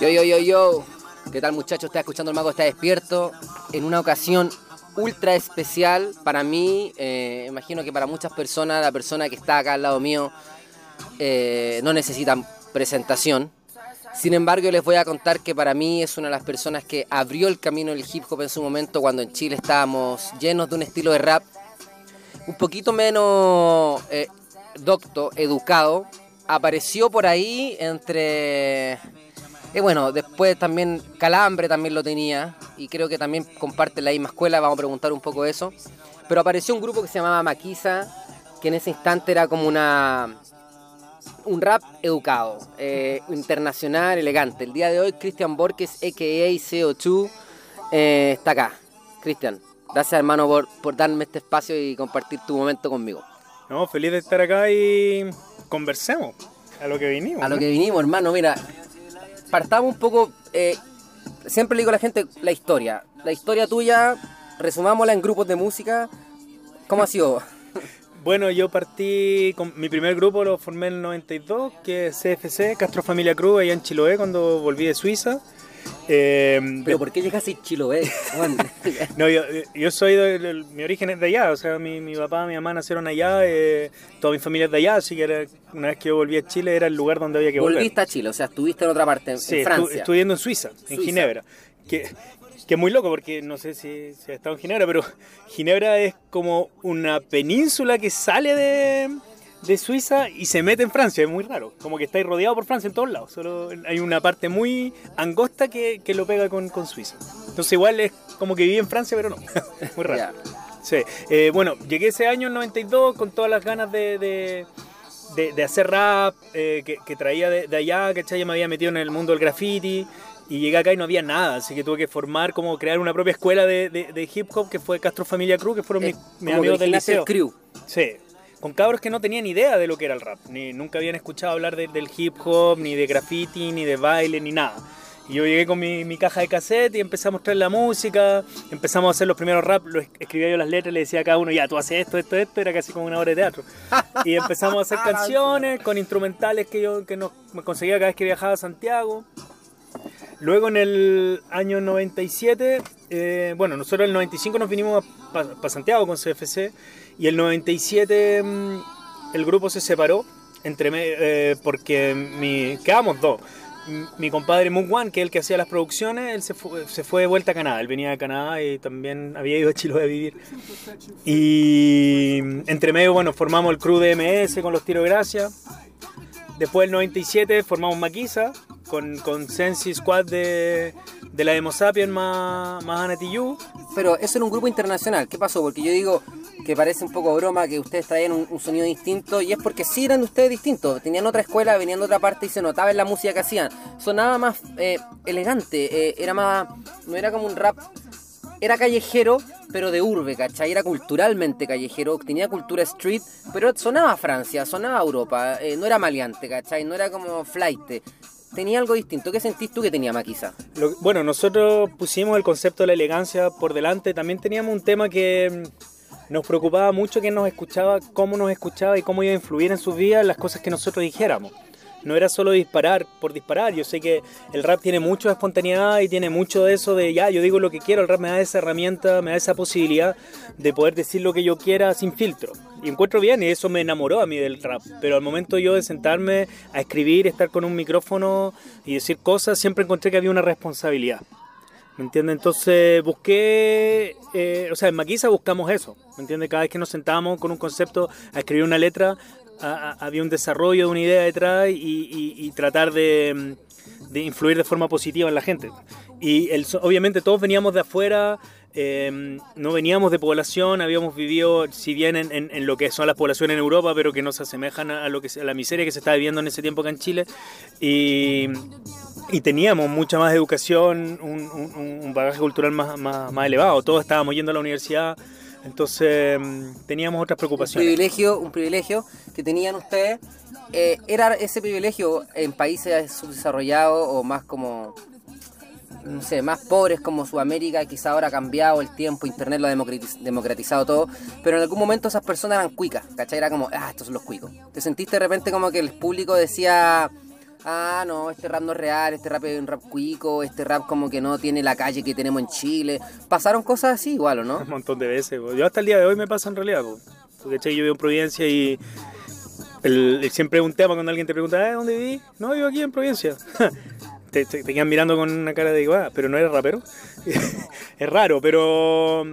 Yo, yo, yo, yo. ¿Qué tal muchachos? Está escuchando el mago, está despierto. En una ocasión ultra especial para mí, eh, imagino que para muchas personas, la persona que está acá al lado mío, eh, no necesitan presentación. Sin embargo, les voy a contar que para mí es una de las personas que abrió el camino del hip hop en su momento cuando en Chile estábamos llenos de un estilo de rap un poquito menos eh, docto, educado. Apareció por ahí entre... Y bueno, después también Calambre también lo tenía y creo que también comparte la misma escuela, vamos a preguntar un poco eso. Pero apareció un grupo que se llamaba Maquisa, que en ese instante era como una un rap educado, eh, internacional, elegante. El día de hoy Cristian Borges, a.k.a. CO2, eh, está acá. Cristian, gracias hermano por, por darme este espacio y compartir tu momento conmigo. No, feliz de estar acá y conversemos a lo que vinimos. A lo que vinimos, hermano, mira, partamos un poco, eh, siempre le digo a la gente la historia. La historia tuya, resumámosla en grupos de música. ¿Cómo ha sido? Bueno, yo partí con mi primer grupo, lo formé en el 92, que es CFC, Castro Familia Cruz, allá en Chiloé, cuando volví de Suiza. Eh, ¿Pero por qué llegas a Chiloé? no, yo, yo soy de, mi origen es de allá, o sea, mi, mi papá y mi mamá nacieron allá, eh, toda mi familia es de allá, así que una vez que yo volví a Chile era el lugar donde había que volver. Volviste a Chile, o sea, estuviste en otra parte, en, sí, Francia. estudiando en Suiza, en Ginebra. Que, que es muy loco porque no sé si, si ha estado en Ginebra, pero Ginebra es como una península que sale de, de Suiza y se mete en Francia, es muy raro, como que estáis rodeado por Francia en todos lados, solo hay una parte muy angosta que, que lo pega con, con, Suiza. Entonces igual es como que viví en Francia, pero no, muy raro. Sí. Eh, bueno, llegué ese año, en 92, con todas las ganas de, de, de, de hacer rap, eh, que, que, traía de, allá, que ya me había metido en el mundo del graffiti, y llegué acá y no había nada, así que tuve que formar, como crear una propia escuela de, hip hop que fue Castro Familia Cruz, que fueron mis, mis amigos del liceo. Crew. Sí, con cabros que no tenían idea de lo que era el rap, ni nunca habían escuchado hablar de, del hip hop, ni de graffiti, ni de baile, ni nada. Y yo llegué con mi, mi, caja de cassette y empecé a mostrar la música, empezamos a hacer los primeros rap, lo escribía yo las letras, le decía a cada uno, ya, tú haces esto, esto, esto, era casi como una obra de teatro. Y empezamos a hacer canciones con instrumentales que yo que nos, me conseguía cada vez que viajaba a Santiago. Luego en el año 97, eh, bueno, nosotros en el 95 nos vinimos para pa Santiago con CFC y el 97 mmm, el grupo se separó entre eh, porque mi, quedamos dos. Mi compadre Moon que es el que hacía las producciones, él se fue, se fue de vuelta a Canadá. Él venía de Canadá y también había ido a Chiloé a vivir. Y entre medio, bueno, formamos el crew de MS con los tiros de gracia. Después del 97 formamos Maquisa con, con Sensi Squad de, de la Demo más, más Anatiyu. Pero eso era un grupo internacional. ¿Qué pasó? Porque yo digo que parece un poco broma que ustedes traían un, un, sonido distinto y es porque sí eran ustedes distintos. Tenían otra escuela, venían de otra parte y se notaba en la música que hacían. Sonaba más eh, elegante, eh, era más. No era como un rap era callejero, pero de urbe, ¿cachai? Era culturalmente callejero, tenía cultura street, pero sonaba Francia, sonaba Europa, eh, no era maleante, ¿cachai? No era como flight. Tenía algo distinto. ¿Qué sentís tú que tenía Maquisa? Bueno, nosotros pusimos el concepto de la elegancia por delante. También teníamos un tema que nos preocupaba mucho que nos escuchaba, cómo nos escuchaba y cómo iba a influir en sus vidas las cosas que nosotros dijéramos no era solo disparar por disparar. Yo sé que el rap tiene mucho espontaneidad y tiene mucho de eso de ya, yo digo lo que quiero. El rap me da esa herramienta, me da esa posibilidad de poder decir lo que yo quiera sin filtro. Y encuentro bien y eso me enamoró a mí del rap. Pero al momento yo de sentarme a escribir, estar con un micrófono y decir cosas, siempre encontré que había una responsabilidad. ¿Me entiendes? Entonces busqué, eh, o sea, en Maquisa buscamos eso. ¿Me entiendes? Cada vez que nos sentábamos con un concepto a escribir una letra, a, a, había un desarrollo de una idea detrás y, y, y tratar de, de, influir de forma positiva en la gente. Y el, obviamente todos veníamos de afuera, eh, no veníamos de población, habíamos vivido, si bien en, en, en, lo que son las poblaciones en Europa, pero que no se asemejan a, lo que, a la miseria que se estaba viviendo en ese tiempo acá en Chile. Y, y teníamos mucha más educación, un, un, un bagaje cultural más, más, más elevado. Todos estábamos yendo a la universidad. Entonces teníamos otras preocupaciones. Un privilegio, un privilegio que tenían ustedes. Eh, ¿Era ese privilegio en países subdesarrollados o más como no sé, más pobres como Sudamérica, quizá ahora ha cambiado el tiempo, Internet lo ha democratizado todo, pero en algún momento esas personas eran cuicas, ¿cachai? Era como, ah, estos son los cuicos. Te sentiste de repente como que el público decía, ah, no, este rap no es real, este rap es un rap cuico, este rap como que no tiene la calle que tenemos en Chile. Pasaron cosas así igual, ¿o no? Un montón de veces, yo hasta el día de hoy me pasa en realidad, porque yo vivo en Providencia y siempre es un tema cuando alguien te pregunta, ¿dónde viví? No, vivo aquí en Providencia. te, te, quedan mirando con una cara de, ah, pero no eres rapero. es raro, pero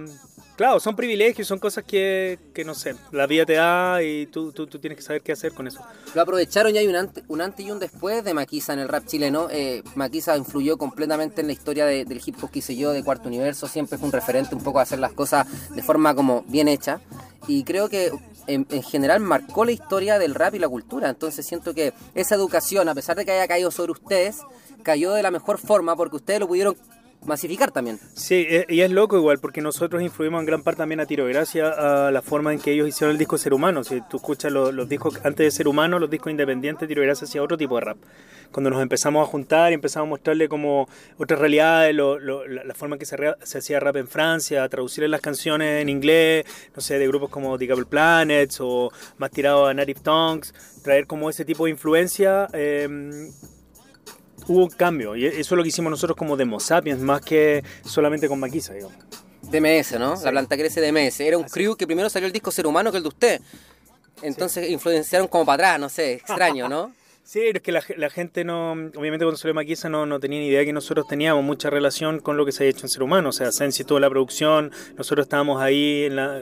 claro, son privilegios, son cosas que, que, no sé, la vida te da y tú, tú, tienes que saber qué hacer con eso. Lo aprovecharon y hay un antes, un antes y un después de Maquisa en el rap chileno. Eh, Maquisa influyó completamente en la historia del hip hop que hice yo, de Cuarto Universo, siempre fue un referente un poco a hacer las cosas de forma como bien hecha. Y creo que en, en, general marcó la historia del rap y la cultura. Entonces siento que esa educación, a pesar de que haya caído sobre ustedes, cayó de la mejor forma porque ustedes lo pudieron masificar también. Sí, eh, y es loco igual, porque nosotros influimos en gran parte también a Tiro, gracias a la forma en que ellos hicieron el disco Ser Humano. Si tú escuchas los, discos antes de Ser Humano, los discos independientes, Tiro Gracia hacía otro tipo de rap. Cuando nos empezamos a juntar y empezamos a mostrarle como otras realidades, la, forma en que se, se, hacía rap en Francia, a traducirle las canciones en inglés, no sé, de grupos como The Planets o más tirado a Native Tongues, traer como ese tipo de influencia. Eh, hubo un cambio. Y eso es lo que hicimos nosotros como Demo Sapiens, más que solamente con Maquisa, digamos. DMS, ¿no? La planta crece DMS. Era un crew que primero salió el disco Ser Humano que el de usted. Entonces influenciaron como para atrás, no sé, extraño, ¿no? Sí, es que la, gente no, obviamente cuando salió Maquisa no, no tenía ni idea que nosotros teníamos mucha relación con lo que se ha hecho en Ser Humano. O sea, Sensi toda la producción, nosotros estábamos ahí en la,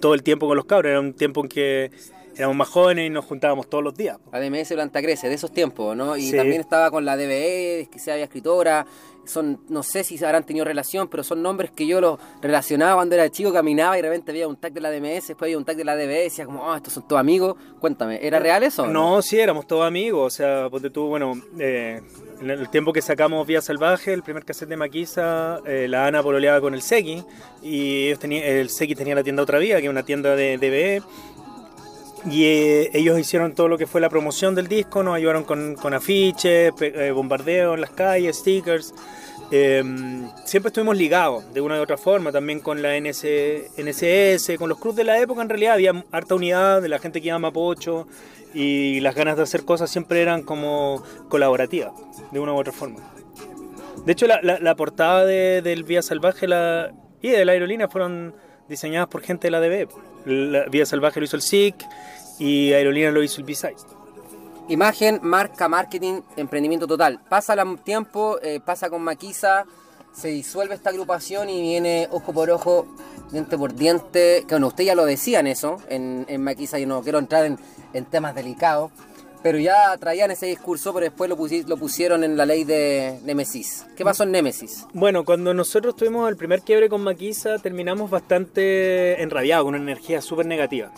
todo el tiempo con los cabros. Era un tiempo en que éramos más jóvenes y nos juntábamos todos los días. ADMS Planta Crece, de esos tiempos, ¿no? Y también estaba con la DBE, que sea había escritora. Son, no sé si habrán tenido relación, pero son nombres que yo los relacionaba cuando era chico, caminaba y de repente había un tag de la DMS, después había un tag de la DBE, decía como, oh, estos son todos amigos. Cuéntame, ¿era real eso? No, sí, éramos todos amigos. O sea, porque tú, bueno, eh, en el tiempo que sacamos Vía Salvaje, el primer cassette de Maquisa, eh, la Ana pololeaba con el Seki y ellos el Seki tenía la tienda Otra Vía, que es una tienda de DBE y eh, ellos hicieron todo lo que fue la promoción del disco, nos ayudaron con, afiches, eh, bombardeos en las calles, stickers. Em, siempre estuvimos ligados de una u otra forma, también con la NS, NSS, con los cruz de la época en realidad había harta unidad de la gente que iba a Mapocho y las ganas de hacer cosas siempre eran como colaborativas, de una u otra forma. De hecho, la, portada de, del Vía Salvaje y de la aerolínea fueron diseñadas por gente de la DB. La Vía Salvaje lo hizo el SIC y Aerolínea lo hizo el B-Side. Imagen, marca, marketing, emprendimiento total. Pasa el tiempo, eh, pasa con Maquisa, se disuelve esta agrupación y viene ojo por ojo, diente por diente. Que bueno, ustedes ya lo decían eso en, en Maquisa, y no quiero entrar en, en temas delicados pero ya traían ese discurso, pero después lo, pusieron en la ley de Nemesis. ¿Qué pasó en Nemesis? Bueno, cuando nosotros tuvimos el primer quiebre con Maquisa, terminamos bastante enrabiados, con una energía súper negativa.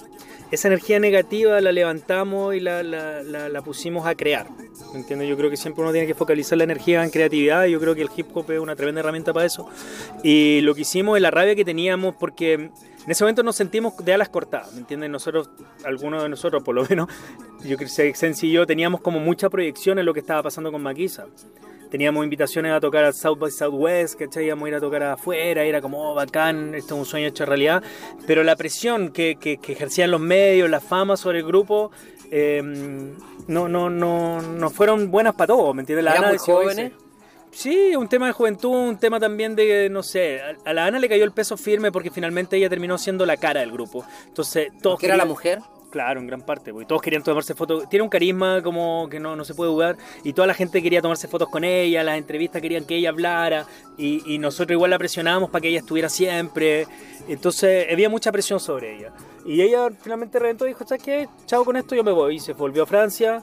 Esa energía negativa la levantamos y la, la, pusimos a crear. ¿Entiendes? Yo creo que siempre uno tiene que focalizar la energía en creatividad. Yo creo que el hip hop es una tremenda herramienta para eso. Y lo que hicimos es la rabia que teníamos porque en ese momento nos sentimos de alas cortadas, ¿me entienden? Nosotros, algunos de nosotros por lo menos, yo creo que sencillo, teníamos como mucha proyección en lo que estaba pasando con Maquisa. Teníamos invitaciones a tocar al South by Southwest, ¿cachai? Íbamos a ir a tocar afuera, era como, oh, bacán, esto es un sueño hecho realidad. Pero la presión que, que, ejercían los medios, la fama sobre el grupo, eh, no, no, no, no fueron buenas para todos, ¿me entiendes? La Ana jóvenes? Sí, un tema de juventud, un tema también de, no sé, a la Ana le cayó el peso firme porque finalmente ella terminó siendo la cara del grupo. Entonces, todos ¿Que era la mujer? Claro, en gran parte, porque todos querían tomarse fotos. Tiene un carisma como que no, no se puede dudar. Y toda la gente quería tomarse fotos con ella, las entrevistas querían que ella hablara. Y, y nosotros igual la presionábamos para que ella estuviera siempre. Entonces había mucha presión sobre ella. Y ella finalmente reventó y dijo, ¿sabes qué? Chao con esto, yo me voy. Y se volvió a Francia.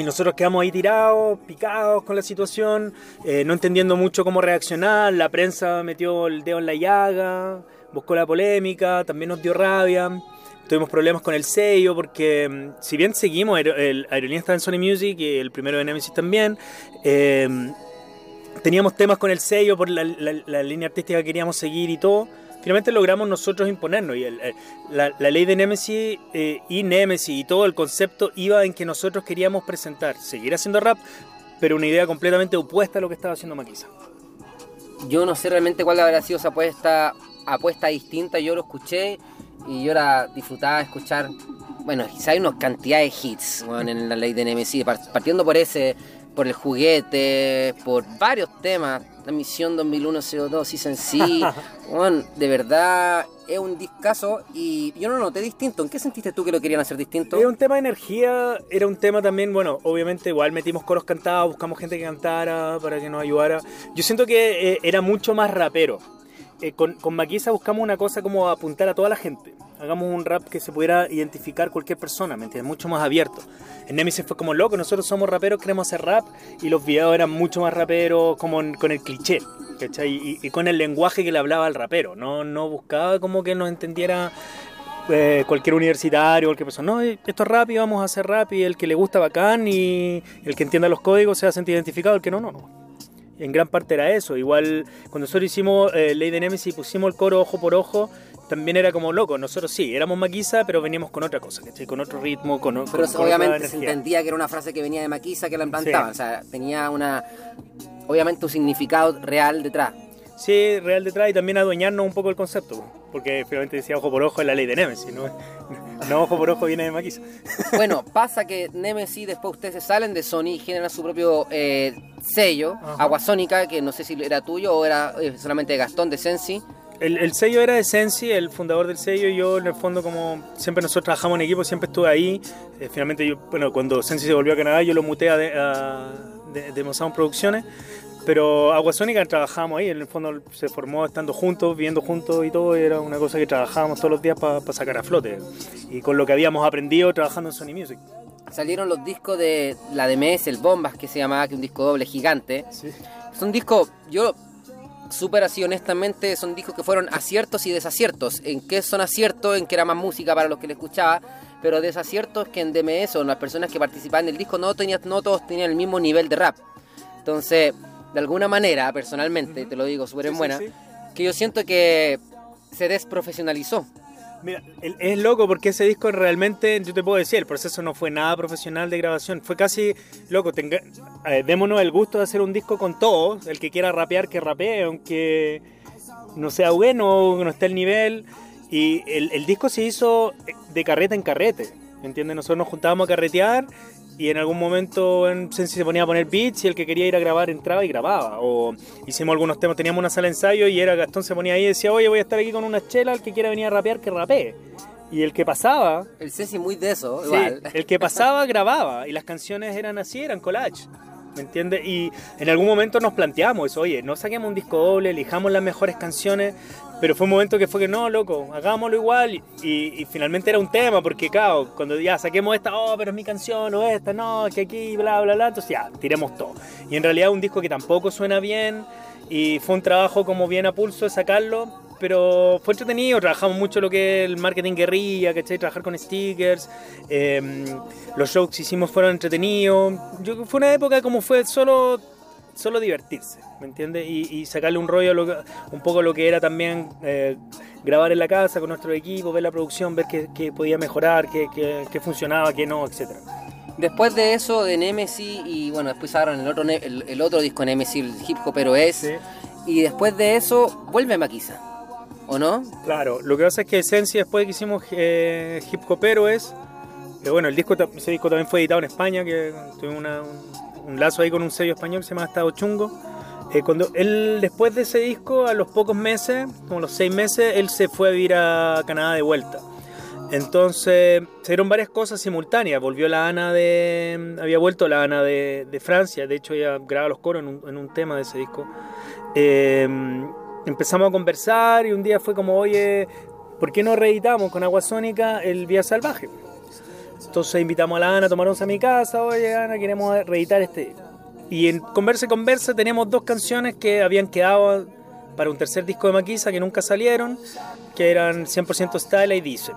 Y nosotros quedamos ahí tirados, picados con la situación, eh, no entendiendo mucho cómo reaccionar. La prensa metió el dedo en la llaga, buscó la polémica, también nos dio rabia. Tuvimos problemas con el sello porque, mm, si bien seguimos, el Aerolínea estaba en Sony Music y el primero de Nemesis también. Eh, teníamos temas con el sello por la, la línea artística que queríamos seguir y todo finalmente logramos nosotros imponernos. Y la, ley de Nemesis eh, y Nemesis y todo el concepto iba en que nosotros queríamos presentar, seguir haciendo rap, pero una idea completamente opuesta a lo que estaba haciendo Maquisa. yo no sé realmente cuál habrá sido esa apuesta, apuesta distinta, yo lo escuché y yo era disfrutaba escuchar, bueno, quizá hay una cantidad de hits en la ley de Nemesis, partiendo por ese, por el juguete, por varios temas, la misión 2001 CO2, Season C, bueno, de verdad es un discazo y yo no lo noté distinto. ¿En qué sentiste tú que lo querían hacer distinto? Era un tema de energía, era un tema también, bueno, obviamente igual metimos coros cantados, buscamos gente que cantara para que nos ayudara. Yo siento que eh, era mucho más rapero. Eh, con, Maquisa buscamos una cosa como apuntar a toda la gente. Hagamos un rap que se pudiera identificar cualquier persona, ¿me entiendes? Mucho más abierto. En Nemesis fue como loco, nosotros somos raperos, queremos hacer rap y los videos eran mucho más raperos como con el cliché, ¿cachai? Y, con el lenguaje que le hablaba al rapero, no, no buscaba como que nos entendiera eh, cualquier universitario, cualquier persona. No, esto es rap y vamos a hacer rap y el que le gusta bacán y el que entienda los códigos se sentir identificado, el que no, no, no en gran parte era eso. Igual cuando nosotros hicimos eh, Ley de Nemesis y pusimos el coro ojo por ojo, también era como loco. Nosotros sí, éramos maquisa, pero veníamos con otra cosa, ¿cachai? Con otro ritmo, con, Pero obviamente se entendía que era una frase que venía de maquisa, que la implantaban. O sea, tenía una. Obviamente un significado real detrás. Sí, real detrás y también adueñarnos un poco el concepto, porque finalmente decía ojo por ojo es la ley de Nemesis, ¿no? No ojo por ojo viene de Maquisa. Bueno, pasa que Nemesis después ustedes se salen de Sony y generan su propio eh, sello, Aguasónica, que no sé si era tuyo o era eh, solamente de Gastón de Sensi. El, sello era de Sensi, el fundador del sello, y yo en el fondo como siempre nosotros trabajamos en equipo, siempre estuve ahí. Eh, finalmente yo, bueno, cuando Sensi se volvió a Canadá yo lo muté a, de, de, Producciones pero Aguasónica trabajábamos ahí, en el fondo se formó estando juntos, viviendo juntos y todo, era una cosa que trabajábamos todos los días para sacar a flote. Y con lo que habíamos aprendido trabajando en Sony Music. Salieron los discos de la DMS, el Bombas, que se llamaba, que un disco doble gigante. Sí. Son discos, yo súper así honestamente, son discos que fueron aciertos y desaciertos. ¿En qué son aciertos? En que era más música para los que le escuchaba, pero desaciertos que en DMS o en las personas que participaban en el disco no, tenían, no todos tenían el mismo nivel de rap. Entonces, de alguna manera, personalmente, te lo digo súper en buena, que yo siento que se desprofesionalizó. Mira, es loco porque ese disco realmente, yo te puedo decir, el proceso no fue nada profesional de grabación, fue casi loco. Tenga, démonos el gusto de hacer un disco con todos, el que quiera rapear, que rapee, aunque no sea bueno, no esté al nivel. Y el, el disco se hizo de carreta en carrete, ¿entiendes? Nosotros nos juntábamos a carretear y en algún momento en Sensi se ponía a poner beats y el que quería ir a grabar entraba y grababa. O hicimos algunos temas, teníamos una sala de ensayo y era Gastón se ponía ahí y decía, oye, voy a estar aquí con una chela, el que quiera venir a rapear, que rapee. Y el que pasaba... El Sensi muy de eso, igual. el que pasaba grababa y las canciones eran así, eran collage. ¿Me entiendes? Y en algún momento nos planteamos eso, oye, no saquemos un disco doble, elijamos las mejores canciones, pero fue un momento que fue que no, loco, hagámoslo igual. Y, finalmente era un tema, porque claro, cuando ya saquemos esta, oh, pero es mi canción, o esta, no, que aquí, bla, bla, bla, entonces ya, tiremos todo. Y en realidad un disco que tampoco suena bien, y fue un trabajo como bien a pulso de sacarlo, pero fue entretenido, trabajamos mucho lo que es el marketing guerrilla, ¿cachai? Trabajar con stickers, em, los shows que hicimos fueron entretenidos. Yo, fue una época como fue solo, solo divertirse. ¿me entiendes? Y, sacarle un rollo, un poco lo que era también eh, grabar en la casa con nuestro equipo, ver la producción, ver qué, podía mejorar, qué, funcionaba, qué no, etc. Después de eso, de Nemesis, y bueno, después sacaron el otro, el, otro disco Nemesis, el hip hop, pero es. Y después de eso, vuelve Maquisa, ¿o no? Claro, lo que pasa es que Esencia, después que hicimos eh, hip hop, pero es. Que bueno, el disco, ese disco también fue editado en España, que tuvimos un, un, lazo ahí con un sello español que se llama Estado Chungo eh, cuando él, después de ese disco, a los pocos meses, como los seis meses, él se fue a vivir a Canadá de vuelta. Entonces se dieron varias cosas simultáneas. Volvió la Ana de. Había vuelto la Ana de, Francia. De hecho, ella graba los coros en un, tema de ese disco. Em, empezamos a conversar y un día fue como, oye, ¿por qué no reeditamos con Agua Sónica el Vía Salvaje? Entonces invitamos a la Ana tomarnos a mi casa. Oye, Ana, queremos reeditar este y en Conversa y Conversa tenemos dos canciones que habían quedado para un tercer disco de Maquisa que nunca salieron, que eran 100% Style y Diesel.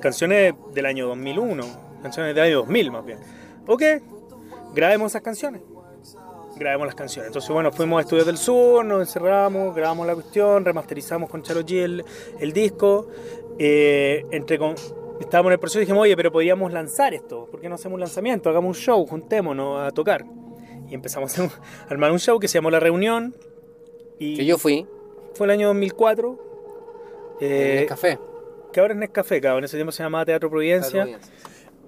Canciones del año 2001, canciones del año 2000 más bien. Ok, grabemos esas canciones. Grabemos las canciones. Entonces, bueno, fuimos a Estudios del Sur, nos encerramos, grabamos la cuestión, remasterizamos con Charo G el, disco. Eh, entre con, estábamos en el proceso y dijimos, oye, pero podríamos lanzar esto. ¿Por qué no hacemos un lanzamiento? Hagamos un show, juntémonos a tocar y empezamos a armar un show que se llamó La Reunión. Y Que yo fui. Fue el año 2004. en eh, el café. que ahora es Nescafé, cabrón. En ese tiempo se llamaba Teatro Providencia.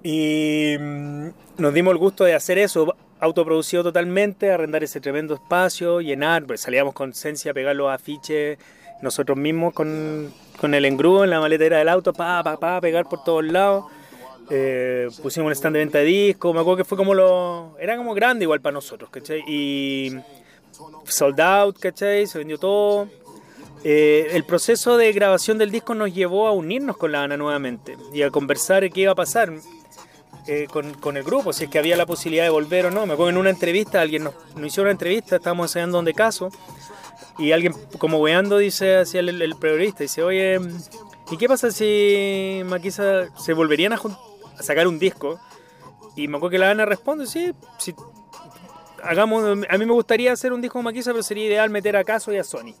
Y mm, nos dimos el gusto de hacer eso, autoproducido totalmente, arrendar ese tremendo espacio, llenar, pues salíamos con Cencia a pegar los afiches nosotros mismos con, con el engrudo en la maletera del auto, pa, pa, pa, pegar por todos lados. Eh, pusimos un stand de venta de discos, me acuerdo que fue como lo... Era como grande igual para nosotros, ¿cachai? Y sold out, ¿cachai? Se vendió todo. Eh, el proceso de grabación del disco nos llevó a unirnos con la Ana nuevamente y a conversar qué iba a pasar eh, con, con el grupo, si es que había la posibilidad de volver o no. Me acuerdo en una entrevista, alguien nos, nos hizo una entrevista, estábamos ensayando donde caso, y alguien como weando dice hacia el, el periodista, dice, oye, ¿y qué pasa si Maquisa se volverían a, sacar un disco? Y me acuerdo que la Ana responde, sí, si hagamos, a mí me gustaría hacer un disco con Maquisa, pero sería ideal meter a Caso y a Sony.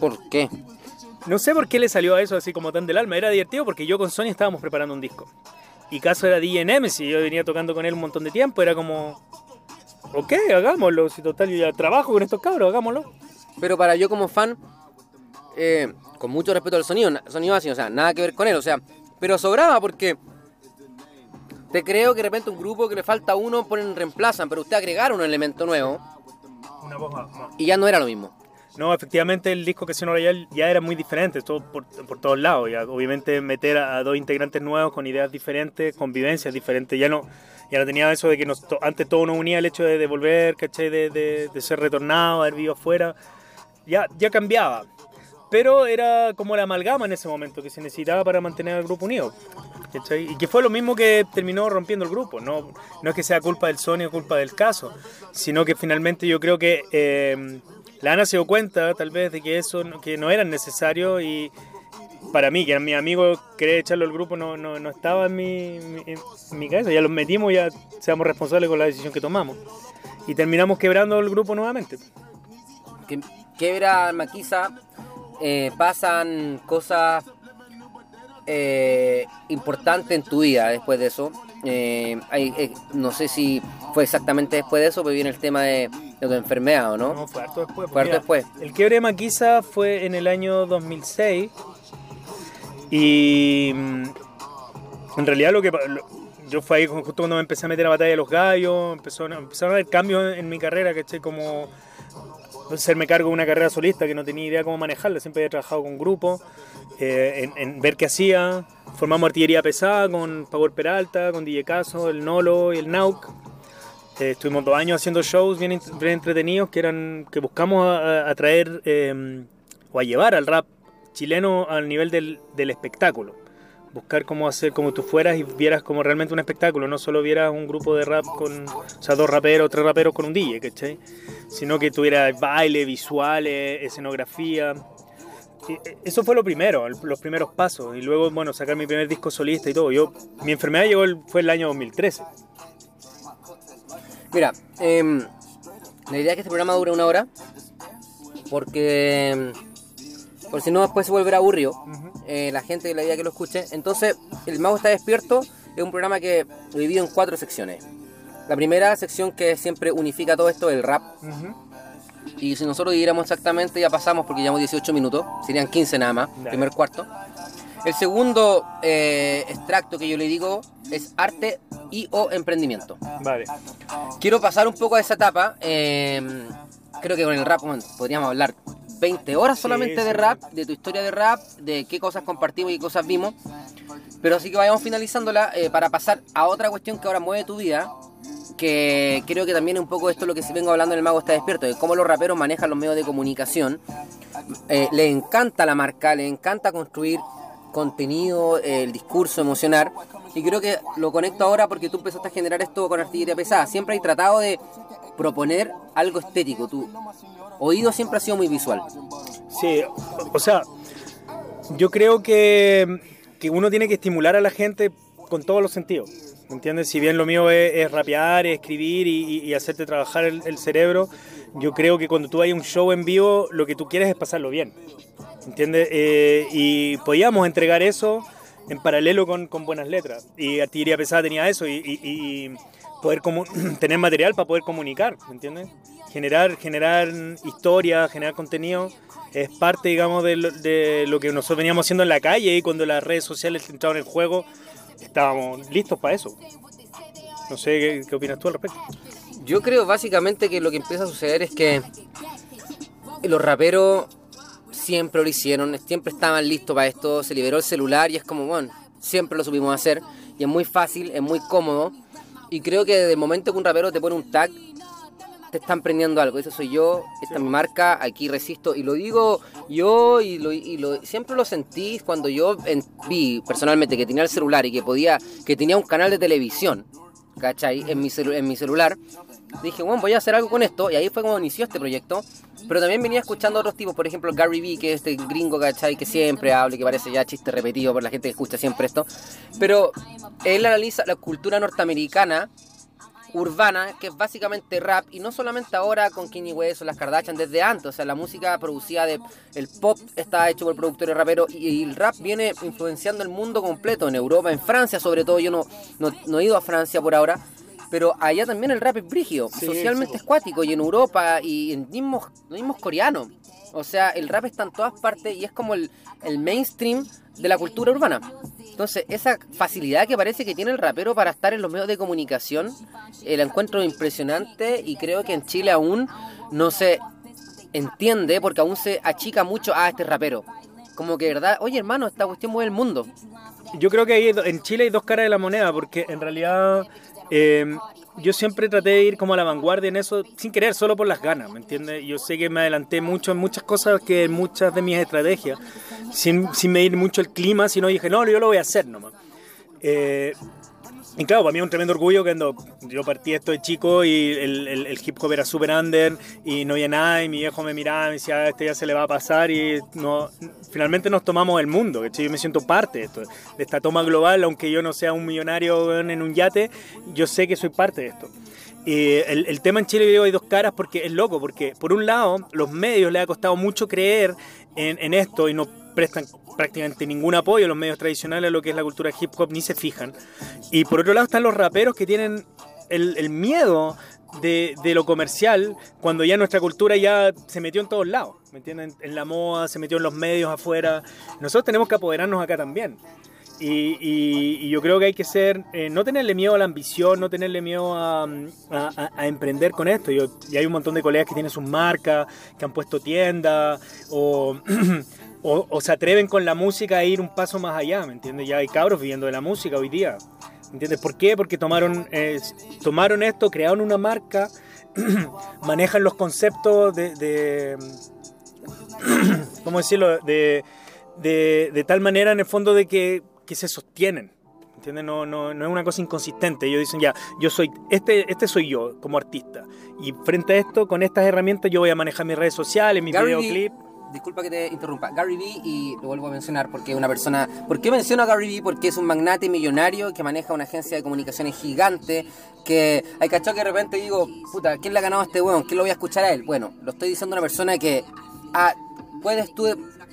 ¿Por qué? No sé por qué le salió a eso así como tan del alma. Era divertido porque yo con Sony estábamos preparando un disco. Y Caso era DJ Nemesis. Yo venía tocando con él un montón de tiempo. Era como, ok, hagámoslo. Si total yo ya trabajo con estos cabros, hagámoslo. Pero para yo como fan, eh, con mucho respeto al sonido, na- sonido así, o sea, nada que ver con él, o sea, pero sobraba porque te creo que de repente un grupo que le falta uno ponen reemplazan, pero usted agregaron un elemento nuevo Una voz más. y ya no era lo mismo. No, efectivamente el disco que sonó ya, ya era muy diferente, todo por, por todos lados. Ya, obviamente meter a, dos integrantes nuevos con ideas diferentes, convivencias diferentes, ya no, ya no tenía eso de que nos, to- antes todo nos unía el hecho de, de volver, ¿cachai? De, de, de ser retornado, haber vivido afuera. Ya, ya cambiaba. Pero era como la amalgama en ese momento que se necesitaba para mantener al grupo unido. Y que fue lo mismo que terminó rompiendo el grupo. No, no es que sea culpa del Sony o culpa del caso, sino que finalmente yo creo que eh, la Ana se dio cuenta tal vez de que eso que no era necesario y para mí, que eran mis amigos, querer echarlo al grupo no, no, no estaba en mi, mi- en mi cabeza. Ya los metimos, ya seamos responsables con la decisión que tomamos. Y terminamos quebrando el grupo nuevamente. Que quebra Maquisa, eh, pasan cosas eh, importantes en tu vida después de eso. Eh, hay, eh, no sé si fue exactamente después de eso, pero viene el tema de, de tu enfermedad, ¿o no? No, fue harto después. Fue harto Mira, después. El quiebre de Maquisa fue en el año 2006 y mm, en realidad lo que lo- yo fue ahí justo cuando me empecé a meter a batalla de los gallos, empezó, empezaron a haber cambios en mi carrera, ¿cachai? Como hacerme cargo de una carrera solista que no tenía idea cómo manejarla, siempre había trabajado con grupos, eh, en, en ver qué hacía, formamos artillería pesada con Power Peralta, con DJ Caso, el Nolo y el Nauk. Eh, estuvimos dos años haciendo shows bien, bien entretenidos que eran que buscamos atraer eh, o a llevar al rap chileno al nivel del, del espectáculo. Buscar cómo hacer como tú fueras y vieras como realmente un espectáculo, no solo vieras un grupo de rap con, o sea, dos raperos, tres raperos con un DJ, ¿cachai? Sino que tuviera baile, visuales, escenografía. Eh, Eso fue lo primero, los primeros pasos. Y luego, bueno, sacar mi primer disco solista y todo. Yo, mi enfermedad llegó el- fue el año 2013. Mira, em, la idea es que este programa dure una hora, porque em, por si no después se volverá aburrido eh, la gente la idea que lo escuche. Entonces, El Mago está despierto es un programa que lo divido en cuatro secciones. La primera sección que siempre unifica todo esto es el rap. Y si nosotros dividiéramos exactamente, ya pasamos porque llevamos 18 minutos, serían 15 nada más, Dale. primer cuarto. El segundo eh, extracto que yo le digo es arte y o emprendimiento. Vale. Quiero pasar un poco a esa etapa. eh, creo que con el rap bueno, podríamos hablar 20 horas Sí, solamente de sí. rap, de tu historia de rap, de qué cosas compartimos y qué cosas vimos. Pero así que vayamos finalizándola eh, para pasar a otra cuestión que ahora mueve tu vida. Que creo que también es un poco esto lo que sí vengo hablando en el Mago está despierto, de cómo los raperos manejan los medios de comunicación. Eh, le encanta la marca, le encanta construir contenido, eh, el discurso, emocionar. Y creo que lo conecto ahora porque tú empezaste a generar esto con artillería pesada. Siempre hay tratado de proponer algo estético. Tu oído siempre ha sido muy visual. Sí, o sea, yo creo que, que uno tiene que estimular a la gente con todos los sentidos. ¿Me entiendes? Si bien lo mío es, es rapear, es escribir y, hacerte trabajar el, el cerebro, yo creo que cuando tú hay un show en vivo, lo que tú quieres es pasarlo bien. ¿Entiendes? Eh, y podíamos entregar eso en paralelo con, con buenas letras. Y Artillería Pesada tenía eso y, y- y poder tener material para poder comunicar, ¿me entiendes? generar, generar historia, generar contenido, es parte, digamos, de lo, de lo que nosotros veníamos haciendo en la calle y cuando las redes sociales entraron en el juego, estábamos listos para eso. No sé, ¿qué, qué opinas tú al respecto? Yo creo básicamente que lo que empieza a suceder es que los raperos siempre lo hicieron, siempre estaban listos para esto, se liberó el celular y es como, bueno, siempre lo supimos hacer y es muy fácil, es muy cómodo y creo que desde el momento que un rapero te pone un tag, te están prendiendo algo, eso soy yo, esta es mi marca, aquí resisto y lo digo yo y, lo, y lo- siempre lo sentí cuando yo en- vi personalmente que tenía el celular y que podía, que tenía un canal de televisión, ¿cachai? En mi, celu- en mi celular. Dije, bueno, voy a hacer algo con esto. Y ahí fue como inició este proyecto. Pero también venía escuchando otros tipos, por ejemplo, Gary Vee, que es este gringo, ¿cachai? Que siempre habla y que parece ya chiste repetido por la gente que escucha siempre esto. Pero él analiza la cultura norteamericana urbana, que es básicamente rap, y no solamente ahora con Kanye West o las Kardashian, desde antes, o sea, la música producida de el pop está hecho por productores raperos y, y el rap viene influenciando el mundo completo, en Europa, en Francia sobre todo, yo no, no, no he ido a Francia por ahora, pero allá también el rap es brígido, Sí, socialmente sí. es cuático, y en Europa y en mismos, los mismos coreanos, o sea, el rap está en todas partes y es como el, el mainstream de la cultura urbana. Entonces, esa facilidad que parece que tiene el rapero para estar en los medios de comunicación, el encuentro impresionante y creo que en Chile aún no se entiende porque aún se achica mucho a este rapero. Como que, ¿verdad? Oye, hermano, esta cuestión mueve el mundo. Yo creo que hay do- en Chile hay dos caras de la moneda, porque en realidad eh, yo siempre traté de ir como a la vanguardia en eso, sin querer, solo por las ganas, ¿me entiendes? Yo sé que me adelanté mucho en muchas cosas que en muchas de mis estrategias, sin, sin medir mucho el clima, sino dije, no, yo lo voy a hacer nomás. Eh, y claro, para mí es un tremendo orgullo cuando yo partí esto de chico y el, el- hip hop era super under y no había nada y mi viejo me miraba y me decía, "Ah, este ya se le va a pasar y no, finalmente nos tomamos el mundo, ¿cachai? Yo me siento parte de esto, de esta toma global, aunque yo no sea un millonario en un yate, yo sé que soy parte de esto. Y el, el tema en Chile digo, hay dos caras porque es loco, porque por un lado los medios les ha costado mucho creer en, en esto y no prestan prácticamente ningún apoyo los medios tradicionales a lo que es la cultura hip hop, ni se fijan. Y por otro lado están los raperos que tienen el, el miedo de, de lo comercial cuando ya nuestra cultura ya se metió en todos lados, ¿me entienden? En la moda, se metió en los medios afuera. Nosotros tenemos que apoderarnos acá también. Y, y- y yo creo que hay que ser, eh, no tenerle miedo a la ambición, no tenerle miedo a, a- a- a emprender con esto. Yo, y hay un montón de colegas que tienen sus marcas, que han puesto tiendas, o, o, o se atreven con la música a ir un paso más allá, ¿me entiendes? Ya hay cabros viviendo de la música hoy día. ¿Me entiendes? ¿Por qué? Porque tomaron, eh, tomaron esto, crearon una marca, manejan los conceptos de, de ¿cómo decirlo? De, de, de tal manera en el fondo de que, que se sostienen. ¿Entiendes? No, no, no es una cosa inconsistente. Ellos dicen ya, yo soy, este, este soy yo como artista. Y frente a esto, con estas herramientas, yo voy a manejar mis redes sociales, mis Gary videoclips. Disculpa que te interrumpa. Gary Vee, y lo vuelvo a mencionar porque es una persona. ¿Por qué menciono a Gary Vee? Porque es un magnate millonario que maneja una agencia de comunicaciones gigante. Que hay cachado que de repente digo, puta, ¿quién le ha ganado a este weón? ¿Quién lo voy a escuchar a él? Bueno, lo estoy diciendo a una persona que ah, puedes tú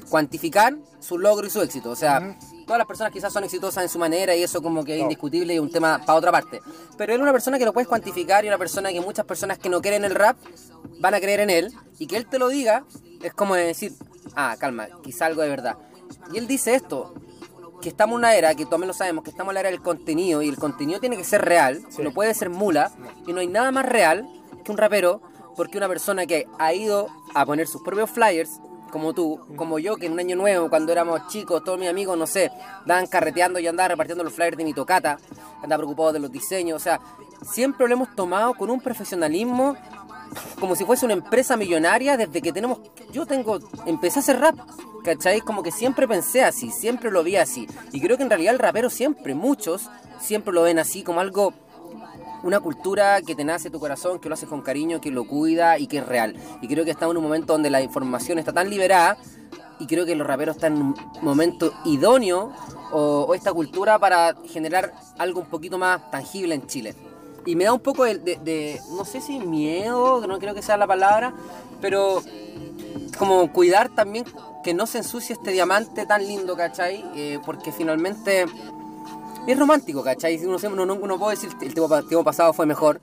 cuantificar su logro y su éxito. O sea, todas las personas quizás son exitosas en su manera y eso como que es indiscutible y un tema para otra parte. Pero él es una persona que lo puedes cuantificar y una persona que muchas personas que no creen el rap van a creer en él y que él te lo diga es como decir, ah, calma, quizá algo de verdad. Y él dice esto, que estamos en una era, que también lo sabemos, que estamos en la era del contenido y el contenido tiene que ser real, Sí. no puede ser mula y no hay nada más real que un rapero porque una persona que ha ido a poner sus propios flyers como tú, como yo, que en un año nuevo, cuando éramos chicos, todos mis amigos, no sé, andaban carreteando y andaba repartiendo los flyers de mi tocata, andaba preocupado de los diseños, o sea, siempre lo hemos tomado con un profesionalismo como si fuese una empresa millonaria desde que tenemos, yo tengo, empecé a hacer rap, ¿cachai? Como que siempre pensé así, siempre lo vi así, y creo que en realidad el rapero siempre, muchos, siempre lo ven así como algo una cultura que te nace tu corazón, que lo haces con cariño, que lo cuida y que es real. Y creo que estamos en un momento donde la información está tan liberada y creo que los raperos están en un momento idóneo o, o esta cultura para generar algo un poquito más tangible en Chile. Y me da un poco de, de- de- no sé si miedo, no creo que sea la palabra, pero como cuidar también que no se ensucie este diamante tan lindo, ¿cachai? Eh, porque finalmente es romántico, ¿cachai? Uno, uno, no- uno puede decir el tiempo, pa- tiempo pasado fue mejor,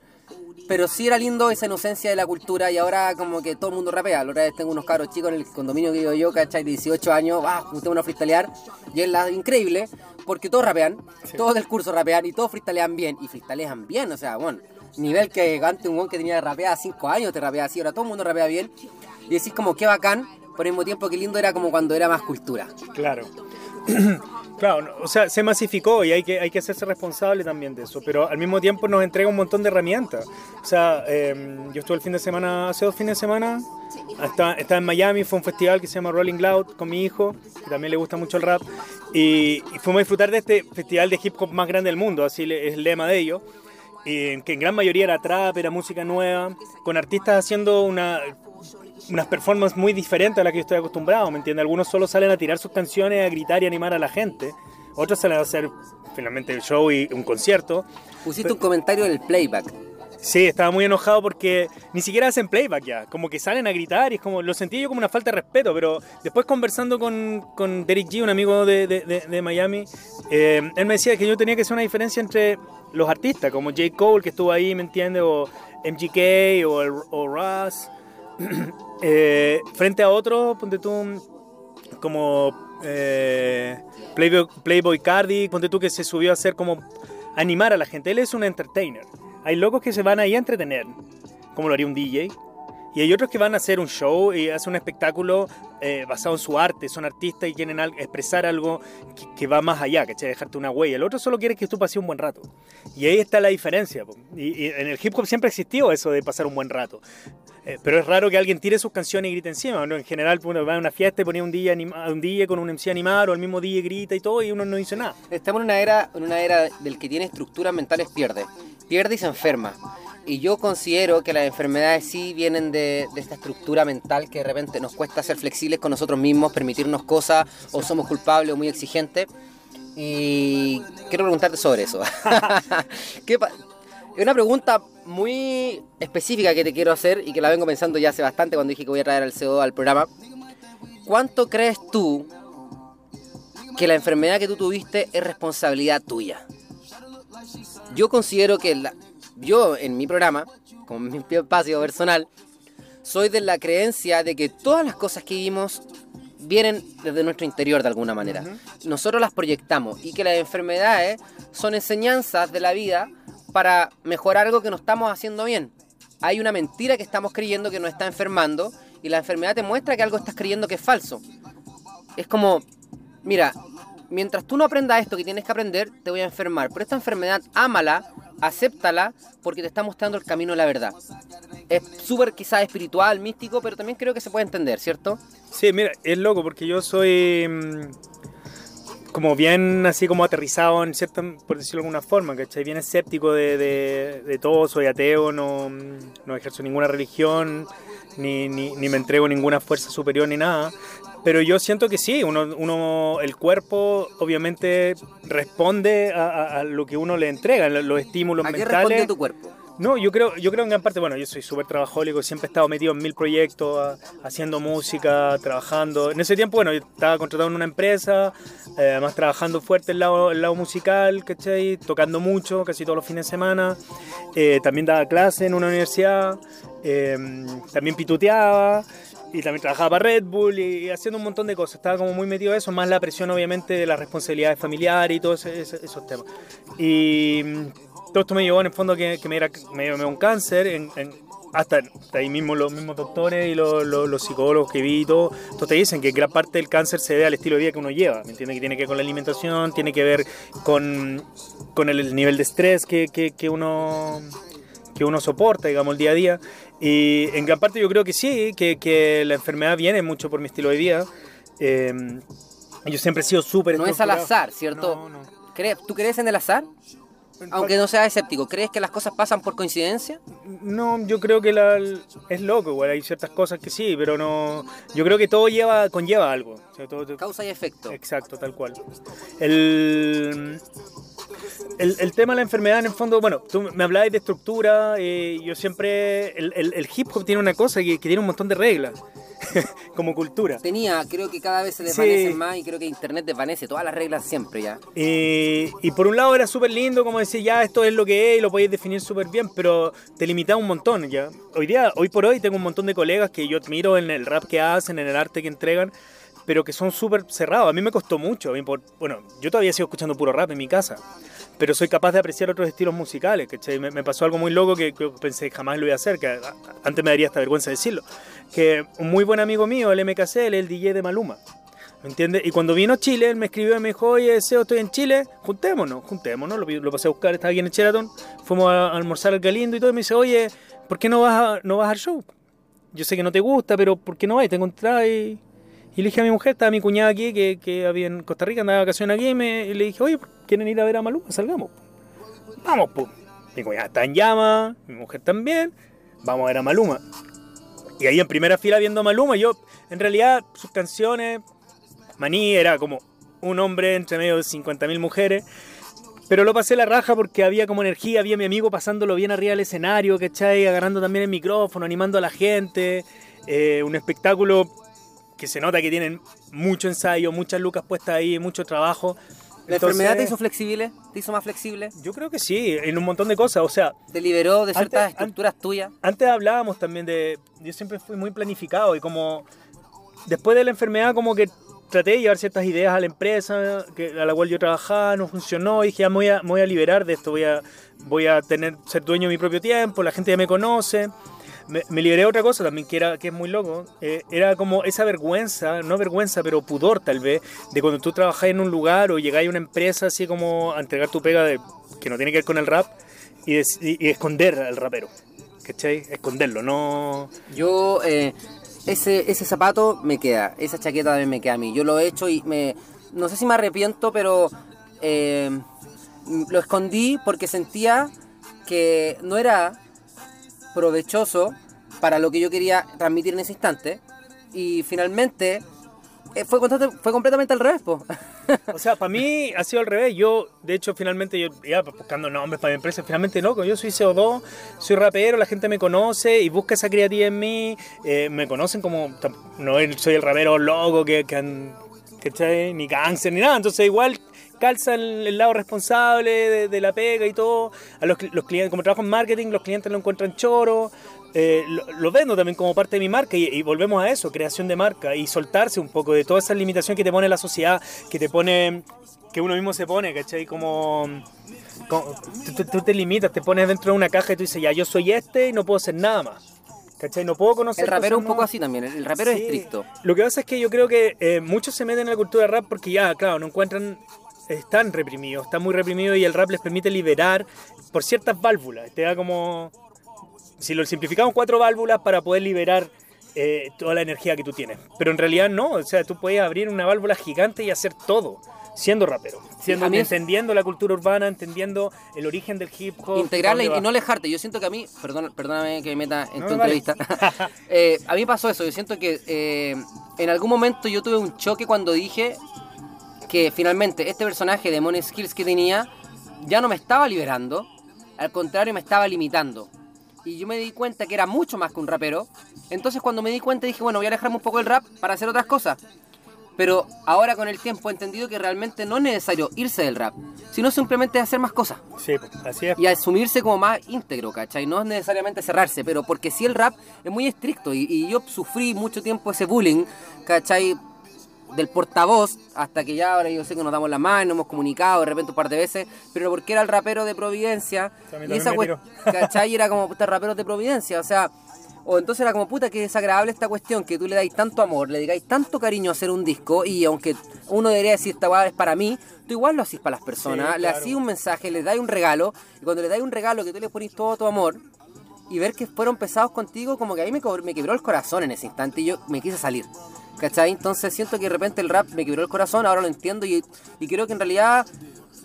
Pero sí era lindo esa inocencia de la cultura y ahora como que todo el mundo rapea. La otra tengo unos cabros chicos en el condominio que vivo yo, ¿cachai? 18 años, va, juntémonos a freestylear. Y es la increíble porque todos rapean, todos del curso rapean y todos freestylean bien. Y freestylean bien, o sea, bueno, nivel que antes un buen que tenía rapeada 5 años te rapea así, ahora todo el mundo rapea bien. Y decís como qué bacán, por el mismo tiempo que lindo era como cuando era más cultura. Claro. Claro, o sea, se masificó y hay que, hay que hacerse responsable también de eso, pero al mismo tiempo nos entrega un montón de herramientas. O sea, em, yo estuve el fin de semana, hace dos fines de semana, estaba, en Miami, fue un festival que se llama Rolling Loud con mi hijo, que también le gusta mucho el rap, y, fuimos a disfrutar de este festival de hip hop más grande del mundo, así es el lema de ellos, y que en gran mayoría era trap, era música nueva, con artistas haciendo una unas performances muy diferentes a las que yo estoy acostumbrado, ¿me entiendes? Algunos solo salen a tirar sus canciones, a gritar y animar a la gente. Otros salen a hacer finalmente el show y un concierto. Pusiste un comentario del playback. Sí, estaba muy enojado porque ni siquiera hacen playback ya, como que salen a gritar y es como, lo sentí yo como una falta de respeto, pero después conversando con, con Derek G, un amigo de, de, de, Miami, eh, él me decía que yo tenía que hacer una diferencia entre los artistas, como J. Cole que estuvo ahí, ¿me entiendes? O MGK o, o Russ, Eh, frente a otros, ponte tú como eh, Playboy, Playboy Cardi, ponte tú que se subió a hacer como animar a la gente. Él es un entertainer. Hay locos que se van ahí a entretener, como lo haría un DJ. Y hay otros que van a hacer un show y hacen un espectáculo eh, basado en su arte, son artistas y quieren expresar algo que, va más allá, que dejarte una huella. El otro solo quiere que tú pases un buen rato. Y ahí está la diferencia. Y, en el hip hop siempre existió eso de pasar un buen rato. Eh, pero es raro que alguien tire sus canciones y grite encima. En general, uno va a una fiesta y pone un DJ, un DJ con un MC animado, o el mismo DJ grita y todo, y uno no dice nada. Estamos en una era, en una era del que tiene estructuras mentales pierde. Pierde y se enferma. Y yo considero que las enfermedades sí vienen de, esta estructura mental que de repente nos cuesta ser flexibles con nosotros mismos, permitirnos cosas, o somos culpables o muy exigentes. Y quiero preguntarte sobre eso. es una pregunta muy específica que te quiero hacer y que la vengo pensando ya hace bastante cuando dije que voy a traer al CO al programa. ¿Cuánto crees tú que la enfermedad que tú tuviste es responsabilidad tuya? Yo considero que la, yo en mi programa, como mi espacio personal, soy de la creencia de que todas las cosas que vivimos vienen desde nuestro interior de alguna manera. Nosotros las proyectamos y que las enfermedades son enseñanzas de la vida para mejorar algo que no estamos haciendo bien. Hay una mentira que estamos creyendo que nos está enfermando y la enfermedad te muestra que algo estás creyendo que es falso. Es como, mira, mientras tú no aprendas esto que tienes que aprender, te voy a enfermar. Pero esta enfermedad, ámala, acéptala, porque te está mostrando el camino de la verdad. Es súper quizás espiritual, místico, pero también creo que se puede entender, ¿cierto? Sí, mira, es loco, porque yo soy mm, como bien así como aterrizado en cierta, por decirlo de alguna forma, ¿cachai? Bien escéptico de, de, todo, soy ateo, no, no ejerzo ninguna religión, ni, ni, ni, me entrego ninguna fuerza superior ni nada. Pero yo siento que sí, uno, uno el cuerpo obviamente responde a, lo que uno le entrega, los estímulos ¿A mentales. ¿A qué responde tu cuerpo? No, yo creo, yo creo en gran parte, bueno, yo soy súper trabajólico, siempre he estado metido en mil proyectos, haciendo música, trabajando. En ese tiempo, bueno, yo estaba contratado en una empresa, eh, además trabajando fuerte el lado, el lado musical, ¿cachai? Tocando mucho, casi todos los fines de semana. Eh, también daba clase en una universidad, eh, también pituteaba y también trabajaba para Red Bull y, haciendo un montón de cosas. Estaba como muy metido en eso, más la presión obviamente de las responsabilidades familiares y todos esos temas. Y mm, todo esto me llevó en el fondo que, que me, era, me, un cáncer, en, hasta, ahí mismo los mismos doctores y los, los, psicólogos que vi y todo, todos te dicen que gran parte del cáncer se debe al estilo de vida que uno lleva, ¿me entiendes? Que tiene que ver con la alimentación, tiene que ver con, con el nivel de estrés que, que, que uno que uno soporta, digamos, el día a día. Y en gran parte yo creo que sí, que, que la enfermedad viene mucho por mi estilo de vida. Eh, yo siempre he sido súper... No es al azar, ¿cierto? No, no. ¿Tú crees en el azar? Aunque no seas escéptico, ¿crees que las cosas pasan por coincidencia? No, yo creo que la, es loco, igual hay ciertas cosas que sí, pero no. Yo creo que todo lleva, conlleva algo. Causa y efecto. Exacto, tal cual. El, el, el tema de la enfermedad, en el fondo, bueno, tú me hablabas de estructura, eh, yo siempre, el, el- el hip hop tiene una cosa que, que tiene un montón de reglas, como cultura. Tenía, creo que cada vez se Sí. desvanecen más y creo que Internet desvanece todas las reglas siempre ya. Eh, y por un lado era súper lindo, como decir, ya esto es lo que es y lo podéis definir súper bien, pero te limitaba un montón ya. Hoy día, hoy por hoy, tengo un montón de colegas que yo admiro en el rap que hacen, en el arte que entregan, pero que son súper cerrados. A mí me costó mucho. Bueno, yo todavía sigo escuchando puro rap en mi casa, pero soy capaz de apreciar otros estilos musicales. ¿cachai? Me, pasó algo muy loco que, que pensé jamás lo iba a hacer, que antes me daría hasta vergüenza decirlo. Que un muy buen amigo mío, el MKC, él es el DJ de Maluma. ¿Me entiendes? Y cuando vino a Chile, él me escribió y me dijo, oye, Seo, estoy en Chile, juntémonos, juntémonos. Lo, lo pasé a buscar, estaba aquí en el Sheraton, fuimos a, almorzar al Galindo y todo, y me dice, oye, ¿por qué no vas, no vas al show? Yo sé que no te gusta, pero ¿por qué no vas? Te encontrás y... Y le dije a mi mujer, estaba mi cuñada aquí, que, que había en Costa Rica, andaba de vacaciones aquí, y, me- le dije, oye, ¿quieren ir a ver a Maluma? Salgamos. Vamos, pues. Mi cuñada está en llama, mi mujer también, vamos a ver a Maluma. Y ahí en primera fila viendo a Maluma, yo, en realidad, sus canciones, Maní era como un hombre entre medio de 50.000 mujeres. Pero lo pasé la raja porque había como energía, había mi amigo pasándolo bien arriba del escenario, ¿cachai? Agarrando también el micrófono, animando a la gente. Eh, un espectáculo que se nota que tienen mucho ensayo, muchas lucas puestas ahí, mucho trabajo. ¿La Entonces, enfermedad te hizo flexible? ¿Te hizo más flexible? Yo creo que sí, en un montón de cosas. O sea, ¿Te liberó de ciertas Antes- estructuras tuyas? antes hablábamos también de. Yo siempre fui muy planificado y como. Después de la enfermedad, como que traté de llevar ciertas ideas a la empresa que, a la cual yo trabajaba, no funcionó. Y dije, ya me voy a, me voy a liberar de esto, voy a, voy a tener, ser dueño de mi propio tiempo, la gente ya me conoce. Me, me liberé de otra cosa también que, era, que es muy loco. eh, era como esa vergüenza, no vergüenza, pero pudor tal vez, de cuando tú trabajás en un lugar o llegáis a una empresa así como a entregar tu pega de, que no tiene que ver con el rap y- y esconder al rapero. ¿Cachai? Esconderlo, no. Yo, eh, ese, ese zapato me queda, esa chaqueta también me queda a mí. Yo lo he hecho y me. No sé si me arrepiento, pero. eh, lo escondí porque sentía que no era provechoso para lo que yo quería transmitir en ese instante. Y finalmente. eh, fue, fue completamente al revés, po. O sea, para mí ha sido al revés. Yo, de hecho, finalmente, yo ya buscando nombres para mi empresa, finalmente no, yo soy CO2, soy rapero, la gente me conoce y busca esa creatividad en mí. eh, me conocen como, no soy el rapero loco que, que ¿cachai? Ni cáncer ni nada. Entonces, igual calza el, el lado responsable de, de la pega y todo. A los, cli- los clientes, como trabajo en marketing, los clientes lo encuentran choro. Eh, lo, lo vendo también como parte de mi marca y, y volvemos a eso, creación de marca y soltarse un poco de toda esa limitación que te pone la sociedad, que te pone, que uno mismo se pone, ¿cachai? Como, como- tú, te limitas, te pones dentro de una caja y tú dices, ya, yo soy este y no puedo hacer nada más, ¿cachai? No puedo conocer... El rapero cosas un poco así también, el rapero es estricto. Lo que pasa es que yo creo que eh, muchos se meten en la cultura rap porque ya, claro, no encuentran, están reprimidos, están muy reprimidos y el rap les permite liberar por ciertas válvulas. Te da como, si lo simplificamos, cuatro válvulas para poder liberar eh, toda la energía que tú tienes. Pero en realidad no, o sea, tú puedes abrir una válvula gigante y hacer todo. Siendo rapero, siendo, entendiendo la cultura urbana, entendiendo el origen del hip hop. integrarla y, no alejarte. Yo siento que a mí, perdón, perdóname que me meta en No, tu vale. entrevista. Eh, a mí me pasó eso. Yo siento que eh, en algún momento yo tuve un choque cuando dije que finalmente este personaje de Money Skills que tenía ya no me estaba liberando, al contrario me estaba limitando. Y yo me di cuenta que era mucho más que un rapero. Entonces cuando me di cuenta dije, bueno, voy a alejarme un poco del rap para hacer otras cosas. Pero ahora con el tiempo he entendido que realmente no es necesario irse del rap, sino simplemente hacer más cosas Sí, pues, así es. y asumirse como más íntegro, ¿cachai? No es necesariamente cerrarse, pero porque sí el rap es muy estricto y, y yo sufrí mucho tiempo ese bullying, ¿cachai? Del portavoz, hasta que ya ahora yo sé que nos damos la mano, hemos comunicado de repente un par de veces, pero porque era el rapero de Providencia, y esa ¿cachai? Era como, puta, raperos de Providencia, o sea, o entonces era como, puta, que desagradable esta cuestión, que tú le dais tanto amor, le digáis tanto cariño a hacer un disco, y aunque uno debería decir, esta weá es para mí, tú igual lo hacís para las personas, Sí, le hacís un mensaje, le dais un regalo, y cuando le dais un regalo que tú le pones todo tu amor, y ver que fueron pesados contigo, como que ahí me, me quebró el corazón en ese instante y yo me quise salir. ¿Cachai? Entonces siento que de repente el rap me quebró el corazón, ahora lo entiendo y, y creo que en realidad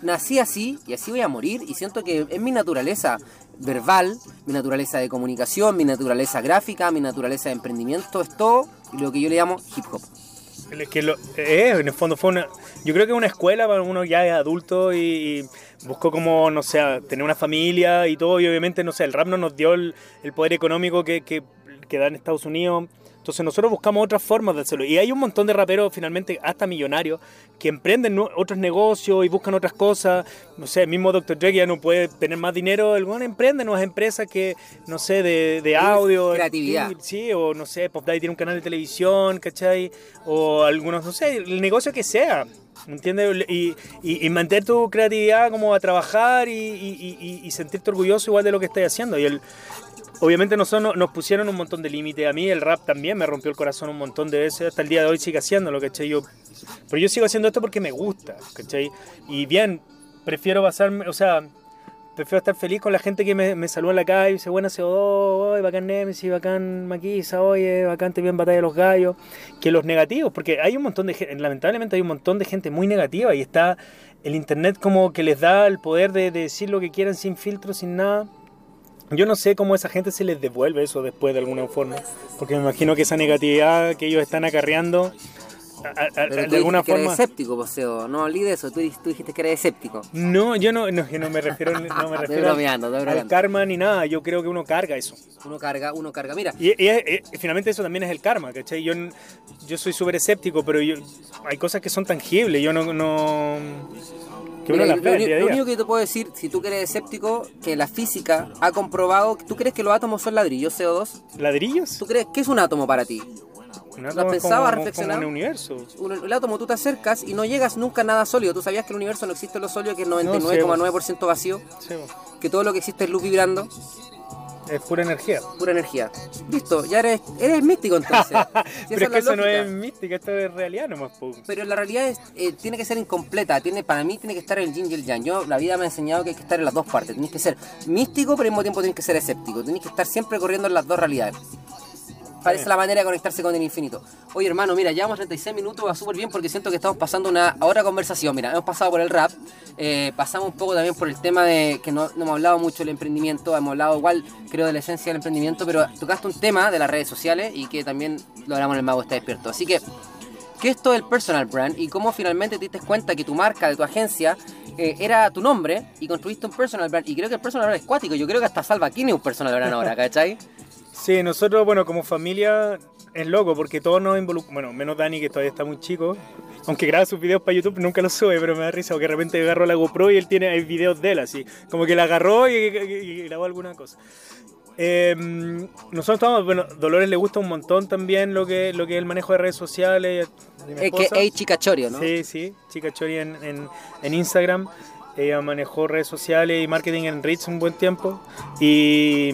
nací así y así voy a morir y siento que es mi naturaleza verbal, mi naturaleza de comunicación, mi naturaleza gráfica, mi naturaleza de emprendimiento, es todo lo que yo le llamo hip hop. Que lo, eh, en el fondo fue una. Yo creo que una escuela para uno ya es adulto y, y buscó como, no sé, tener una familia y todo. Y obviamente, no sé, el rap no nos dio el, el poder económico que, que, que da en Estados Unidos. Entonces nosotros buscamos otras formas de hacerlo. Y hay un montón de raperos, finalmente, hasta millonarios, que emprenden otros negocios y buscan otras cosas. No sé, el mismo Dr. Dre que ya no puede tener más dinero. El weón emprende nuevas empresas que, no sé, de, de audio. creatividad. Sí, o no sé, Pop Daddy tiene un canal de televisión, ¿cachai? O algunos, no sé, el negocio que sea. ¿Me entiendes? Y, y, y mantener tu creatividad como a trabajar y, y- y- y sentirte orgulloso igual de lo que estás haciendo. Y el, obviamente nosotros nos, pusieron un montón de límites. A mí el rap también me rompió el corazón un montón de veces. Hasta el día de hoy sigue haciéndolo, ¿cachai? Yo, pero yo sigo haciendo esto porque me gusta, ¿cachai? Y bien, prefiero pasarme, o sea, prefiero estar feliz con la gente que me, me saluda en la calle y dice, buena CO2, oye, bacán Nemesis, bacán Maquisa, oye, bacán te bien Batalla de los Gallos, que los negativos, porque hay un montón de gente, lamentablemente hay un montón de gente muy negativa y está el internet como que les da el poder de, de decir lo que quieran sin filtro, sin nada. Yo no sé cómo a esa gente se les devuelve eso después de alguna forma, porque me imagino que esa negatividad que ellos están acarreando, a- a- a- Pero tú de alguna que eres forma... escéptico, poseo. No olvides eso. Tú, di- tú dijiste que eres escéptico. No, yo no, no, me refiero, no me Estoy refiero bromeando, estoy al karma ni nada. Yo creo que uno carga eso. Uno carga, uno carga. Mira, Y, y es- es- finalmente eso también es el karma, ¿cachai? Yo, yo soy súper escéptico, pero yo, hay cosas que son tangibles. Yo no. no que Mira, lo, día lo día. único que te puedo decir, si tú eres escéptico, que la física ha comprobado. ¿Tú crees que los átomos son ladrillos CO2? ¿Ladrillos? ¿Tú crees que es un átomo para ti? Un ¿Lo has átomo pensado, como- has como- un universo. Un- el átomo tú te acercas y no llegas nunca a nada sólido. ¿Tú sabías que el universo no existe lo sólido, que es 99,9% vacío? Sí, bo. Que todo lo que existe es luz vibrando, es pura energía. pura energía. Listo, ya eres, eres místico entonces. Si pero es que eso no es mística, esto es realidad nomás. po. Pero la realidad es, eh, tiene que ser incompleta. Tiene, para mí tiene que estar el yin y el yang. Yo, la vida me ha enseñado que hay que estar en las dos partes. Tienes que ser místico, pero al mismo tiempo tienes que ser escéptico. Tienes que estar siempre corriendo en las dos realidades. Parece la manera de conectarse con el infinito. Oye, hermano, mira, llevamos 36 minutos, va súper bien porque siento que estamos pasando una hora conversación. Mira, hemos pasado por el rap, eh, pasamos un poco también por el tema de que no, no hemos hablado mucho del emprendimiento, hemos hablado igual, creo, de la esencia del emprendimiento, pero tocaste un tema de las redes sociales y que también lo hablamos en el Mago Está Despierto. Así que, ¿qué es todo el personal brand y cómo finalmente te diste cuenta que tu marca, de tu agencia, eh, era tu nombre y construiste un personal brand? Y creo que el personal brand es cuático, yo creo que hasta Salva Kine es un personal brand ahora, ¿cachai? Sí, nosotros, bueno, como familia es loco porque todos nos involucramos. Bueno, menos Dani que todavía está muy chico. Aunque graba sus videos para YouTube, nunca los sube, pero me da risa porque de repente agarró la GoPro y él tiene videos de él así. Como que la agarró y, y- y grabó alguna cosa. Eh, nosotros estamos, bueno, Dolores le gusta un montón también lo que, lo que es el manejo de redes sociales. Eh, que esposa. es Chicachorio, ¿no? Sí, sí, Chica Chori en, en, en Instagram. Ella manejó redes sociales y marketing en Ritz un buen tiempo. Y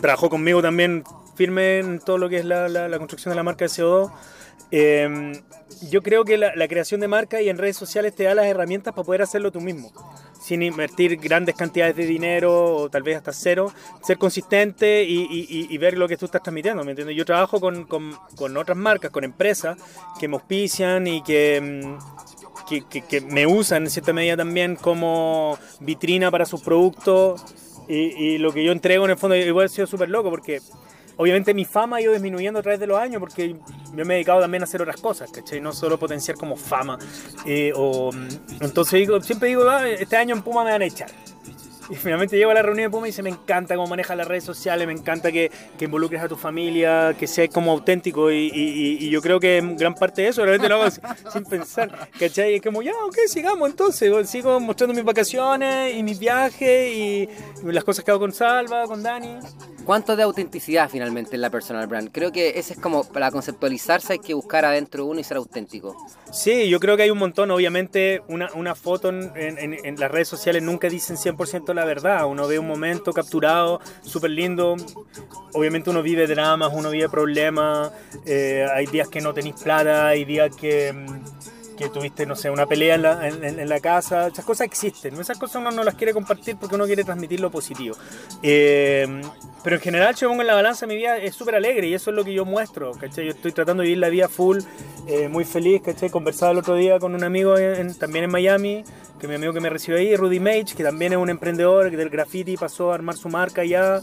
trabajó conmigo también firme en todo lo que es la, la- construcción de la marca de CO2. Eh, yo creo que la, creación de marca y en redes sociales te da las herramientas para poder hacerlo tú mismo. Sin invertir grandes cantidades de dinero o tal vez hasta cero, ser consistente y, y- ver lo que tú estás transmitiendo. ¿me entiendes? Yo trabajo con, con- con otras marcas, con empresas que me auspician y que, mm, que me usan en cierta medida también como vitrina para sus productos. Y, lo que yo entrego en el fondo igual ha sido súper loco porque obviamente mi fama ha ido disminuyendo a través de los años porque yo me he dedicado también a hacer otras cosas, ¿cachai? No solo potenciar como fama. eh, mm, entonces digo, siempre digo, "Ah, este año en Puma me van a echar. Y finalmente llego a la reunión de Puma y dice, me encanta cómo manejas las redes sociales, me encanta que, que involucres a tu familia, que seas como auténtico. Y, y- y yo creo que gran parte de eso realmente lo hago sin, sin pensar. ¿Cachai? Es como, ya, ok, sigamos entonces. Sigo mostrando mis vacaciones y mis viajes y las cosas que hago con Salva, con Dani. ¿Cuánto de autenticidad finalmente en la personal brand? Creo que ese es como, para conceptualizarse hay que buscar adentro de uno y ser auténtico. Sí, yo creo que hay un montón. Obviamente, una, una foto en, en- en las redes sociales nunca dicen 100% la verdad. Uno ve un momento capturado, súper lindo. Obviamente, uno vive dramas, uno vive problemas. eh, hay días que no tenéis plata, hay días que, mm, que tuviste, no sé, una pelea en la, en- en- la casa. Esas cosas existen. Esas cosas uno no las quiere compartir porque uno quiere transmitir lo positivo. Eh, pero en general, yo pongo en la balanza, mi vida es súper alegre y eso es lo que yo muestro, ¿cachai? Yo estoy tratando de vivir la vida full, eh, muy feliz, ¿cachai? Conversaba el otro día con un amigo en- también en Miami, que mi amigo que me recibió ahí, Rudy Mage, que también es un emprendedor que del graffiti pasó a armar su marca ya,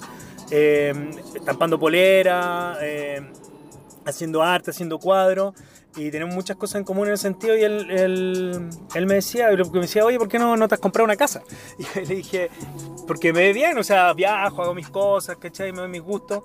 eh, estampando polera, eh, haciendo arte, haciendo cuadros, y tenemos muchas cosas en común en ese sentido. Y él, él, me decía, me decía, oye, ¿por qué no, no te has comprado una casa? Y le dije, porque me ve bien, o sea, viajo, hago mis cosas, ¿cachai? Me doy mis gustos.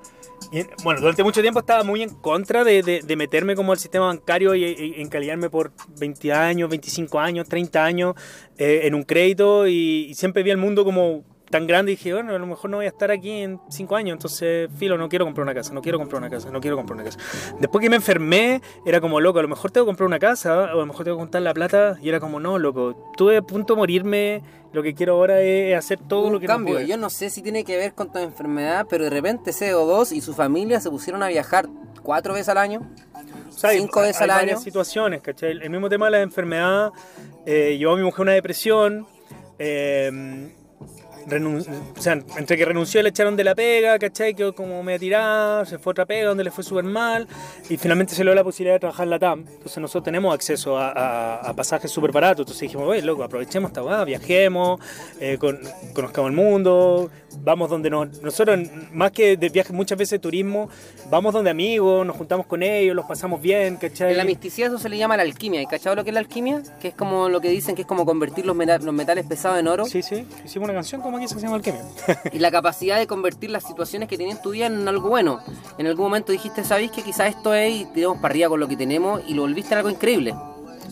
Y, bueno, durante mucho tiempo estaba muy en contra de, de, meterme como al sistema bancario y, y, encalillarme por 20 años, 25 años, 30 años eh, en un crédito y, y siempre vi el mundo como tan grande y dije, bueno, a lo mejor no voy a estar aquí en cinco años, entonces, filo, no quiero comprar una casa, no quiero comprar una casa, no quiero comprar una casa. Después que me enfermé, era como, loco, a lo mejor tengo que comprar una casa, o a lo mejor tengo que juntar la plata, y era como, no, loco, tuve a punto de morirme, lo que quiero ahora es hacer todo Un lo que cambio, no yo no sé si tiene que ver con tu enfermedad, pero de repente CO2 y su familia se pusieron a viajar cuatro veces al año. O sea, hay- cinco veces hay al varias año. situaciones, ¿cachai? El mismo tema de la enfermedad eh, llevó a mi mujer a una depresión. eh, o sea, entre que renunció le echaron de la pega, ¿cachai? Quedó como media tirada, se fue a otra pega donde le fue súper mal y finalmente se le dio la posibilidad de trabajar en la TAM. Entonces nosotros tenemos acceso a, a- a pasajes súper baratos. Entonces dijimos, oye, loco, aprovechemos esta weá, viajemos, eh, con- conozcamos el mundo, vamos donde nos... Nosotros, más que de viaje, muchas veces de turismo, vamos donde amigos, nos juntamos con ellos, los pasamos bien, ¿cachai? En la misticidad eso se le llama la alquimia. ¿Y cachado lo que es la alquimia? Que es como lo que dicen que es como convertir los, meta- los metales pesados en oro. Sí, sí, hicimos una canción como aquí se llama Alquimia. y la capacidad de convertir las situaciones que tenías en tu vida en algo bueno. En algún momento dijiste, ¿sabéis que quizás esto es y tiramos para arriba con lo que tenemos y lo volviste en algo increíble?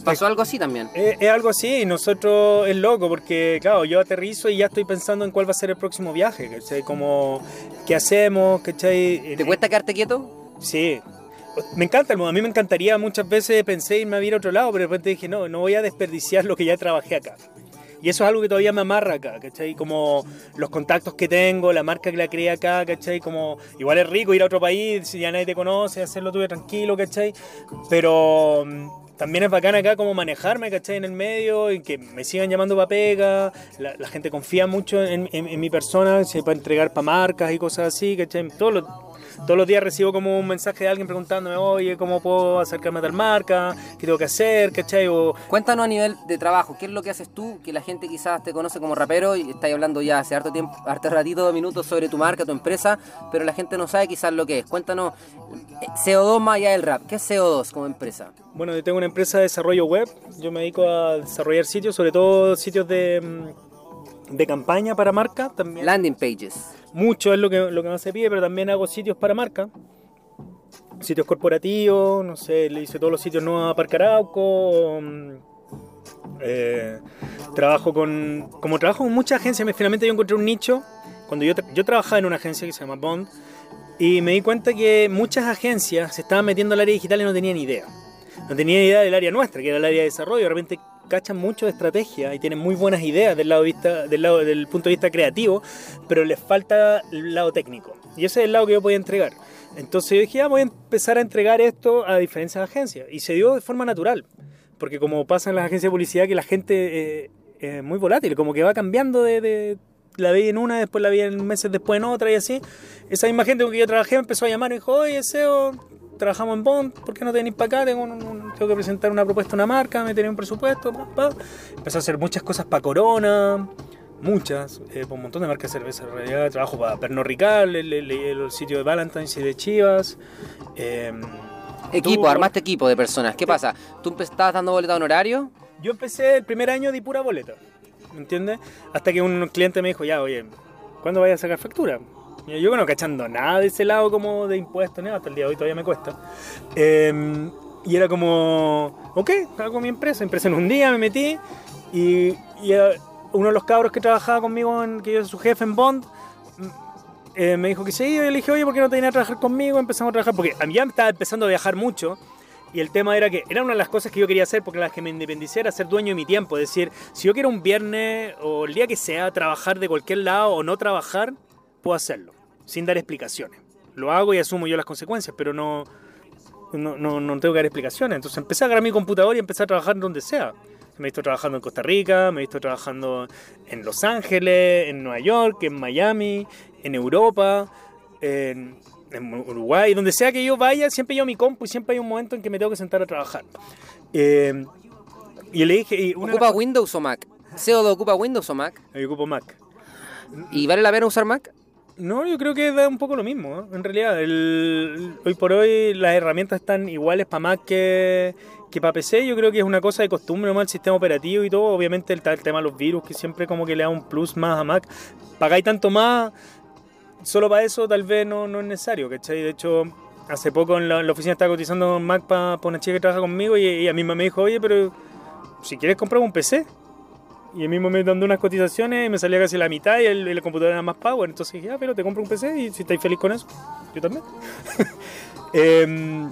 Pasó algo así también. Es, es algo así y nosotros es loco porque, claro, yo aterrizo y ya estoy pensando en cuál va a ser el próximo viaje, ¿cachai? Como, ¿qué hacemos? ¿cachai? ¿Te cuesta quedarte quieto? Sí. Me encanta el mundo. A mí me encantaría, muchas veces pensé irme a vivir a otro lado, pero de repente dije, no, no voy a desperdiciar lo que ya trabajé acá. Y eso es algo que todavía me amarra acá, ¿cachai? Como los contactos que tengo, la marca que la creé acá, ¿cachai? Como igual es rico ir a otro país, si ya nadie te conoce, hacerlo tú tranquilo, ¿cachai? Pero mm, también es bacán acá como manejarme, ¿cachai? En el medio y que me sigan llamando para pega, la, la gente confía mucho en, en- en mi persona, se puede entregar para marcas y cosas así, ¿cachai? Todos los, todos los días recibo como un mensaje de alguien preguntándome, oye, ¿cómo puedo acercarme a tal marca? ¿Qué tengo que hacer? ¿Cachai? O, Cuéntanos a nivel de trabajo, ¿qué es lo que haces tú? Que la gente quizás te conoce como rapero y estás hablando ya hace harto tiempo, harto ratito, minutos sobre tu marca, tu empresa, pero la gente no sabe quizás lo que es. Cuéntanos, eh, CO2 más allá del rap, ¿qué es CO2 como empresa? Bueno, yo tengo una empresa de desarrollo web. Yo me dedico a desarrollar sitios, sobre todo sitios de, mm, de campaña para marca. También Landing pages. Mucho es lo que, lo que más se pide, pero también hago sitios para marca. Sitios corporativos, no sé, le hice todos los sitios nuevos a Parque Arauco. mm, eh, trabajo con. Como trabajo con muchas agencias, me- finalmente yo encontré un nicho. Cuando yo, yo trabajaba en una agencia que se llama Bond, y me di cuenta que muchas agencias se estaban metiendo al área digital y no tenían idea. No tenían idea del área nuestra, que era el área de desarrollo. De repente cachan mucho de estrategia y tienen muy buenas ideas del lado vista, del lado del punto de vista creativo, pero les falta el lado técnico. Y ese es el lado que yo podía entregar. Entonces yo dije, ya voy a empezar a entregar esto a diferentes agencias. Y se dio de forma natural. Porque como pasa en las agencias de publicidad, que la gente eh, es muy volátil, como que va cambiando de, la vi en una, después la vi en meses después en otra y así. Esa misma gente con que yo trabajé empezó a llamar y dijo, oye, SEO, trabajamos en Bond, ¿por qué no te venís para acá? Tengo, un- un- tengo que presentar una propuesta a una marca, me tenía un presupuesto. pa, pa". Empezó a hacer muchas cosas para Corona, muchas, eh, para un montón de marcas de cerveza. En realidad trabajo para Pernod Ricard, el, el- el sitio de Valentine's y de Chivas. eh, Equipo, Tú- armaste equipo de personas. ¿Qué pasa? ¿Tú estabas dando boleta honorario? Yo empecé el primer año de pura boleta, ¿me entiendes? Hasta que un cliente me dijo, ya, oye, ¿cuándo vayas a sacar factura? Yo no cachando nada de ese lado como de impuestos, nada, hasta el día de hoy todavía me cuesta. Eh, y era como, ok, hago mi empresa, empresa en un día, me metí y, eh, uno de los cabros que trabajaba conmigo, que yo soy su jefe en Bond, eh, me dijo que sí, yo le dije, oye, ¿por qué no te vienes a trabajar conmigo? Empezamos a trabajar, porque a mí ya me estaba empezando a viajar mucho, y el tema era que era una de las cosas que yo quería hacer, porque las que me independicé era ser dueño de mi tiempo, es decir, si yo quiero un viernes o el día que sea trabajar de cualquier lado o no trabajar, puedo hacerlo, sin dar explicaciones. Lo hago y asumo yo las consecuencias, pero no, no, no, no tengo que dar explicaciones. Entonces empecé a agarrar mi computador y empecé a trabajar donde sea. Me he visto trabajando en Costa Rica, me he visto trabajando en Los Ángeles, en Nueva York, en Miami, en Europa, en, en Uruguay, donde sea que yo vaya, siempre llevo mi compu y siempre hay un momento en que me tengo que sentar a trabajar. Eh, y le dije... Y una ¿Ocupa Windows o Mac? ¿CO2 ocupa Windows o Mac? yo ocupo Mac. ¿Y vale la pena usar Mac? No, yo creo que da un poco lo mismo. ¿eh? En realidad, el, hoy por hoy las herramientas están iguales para Mac que, que para PC. Yo creo que es una cosa de costumbre, nomás el sistema operativo y todo. Obviamente el, el tema de los virus, que siempre como que le da un plus más a Mac. Pagáis tanto más, solo para eso tal vez no, no es necesario, ¿cachai? De hecho, hace poco en la, oficina estaba cotizando Mac para una chica que trabaja conmigo y, y a mí me dijo, oye, pero si quieres comprar un PC. Y el mismo me dando unas cotizaciones y me salía casi la mitad y el, el computador era más power. Entonces dije, ah, pero te compro un PC y si estáis feliz con eso, yo también. eh,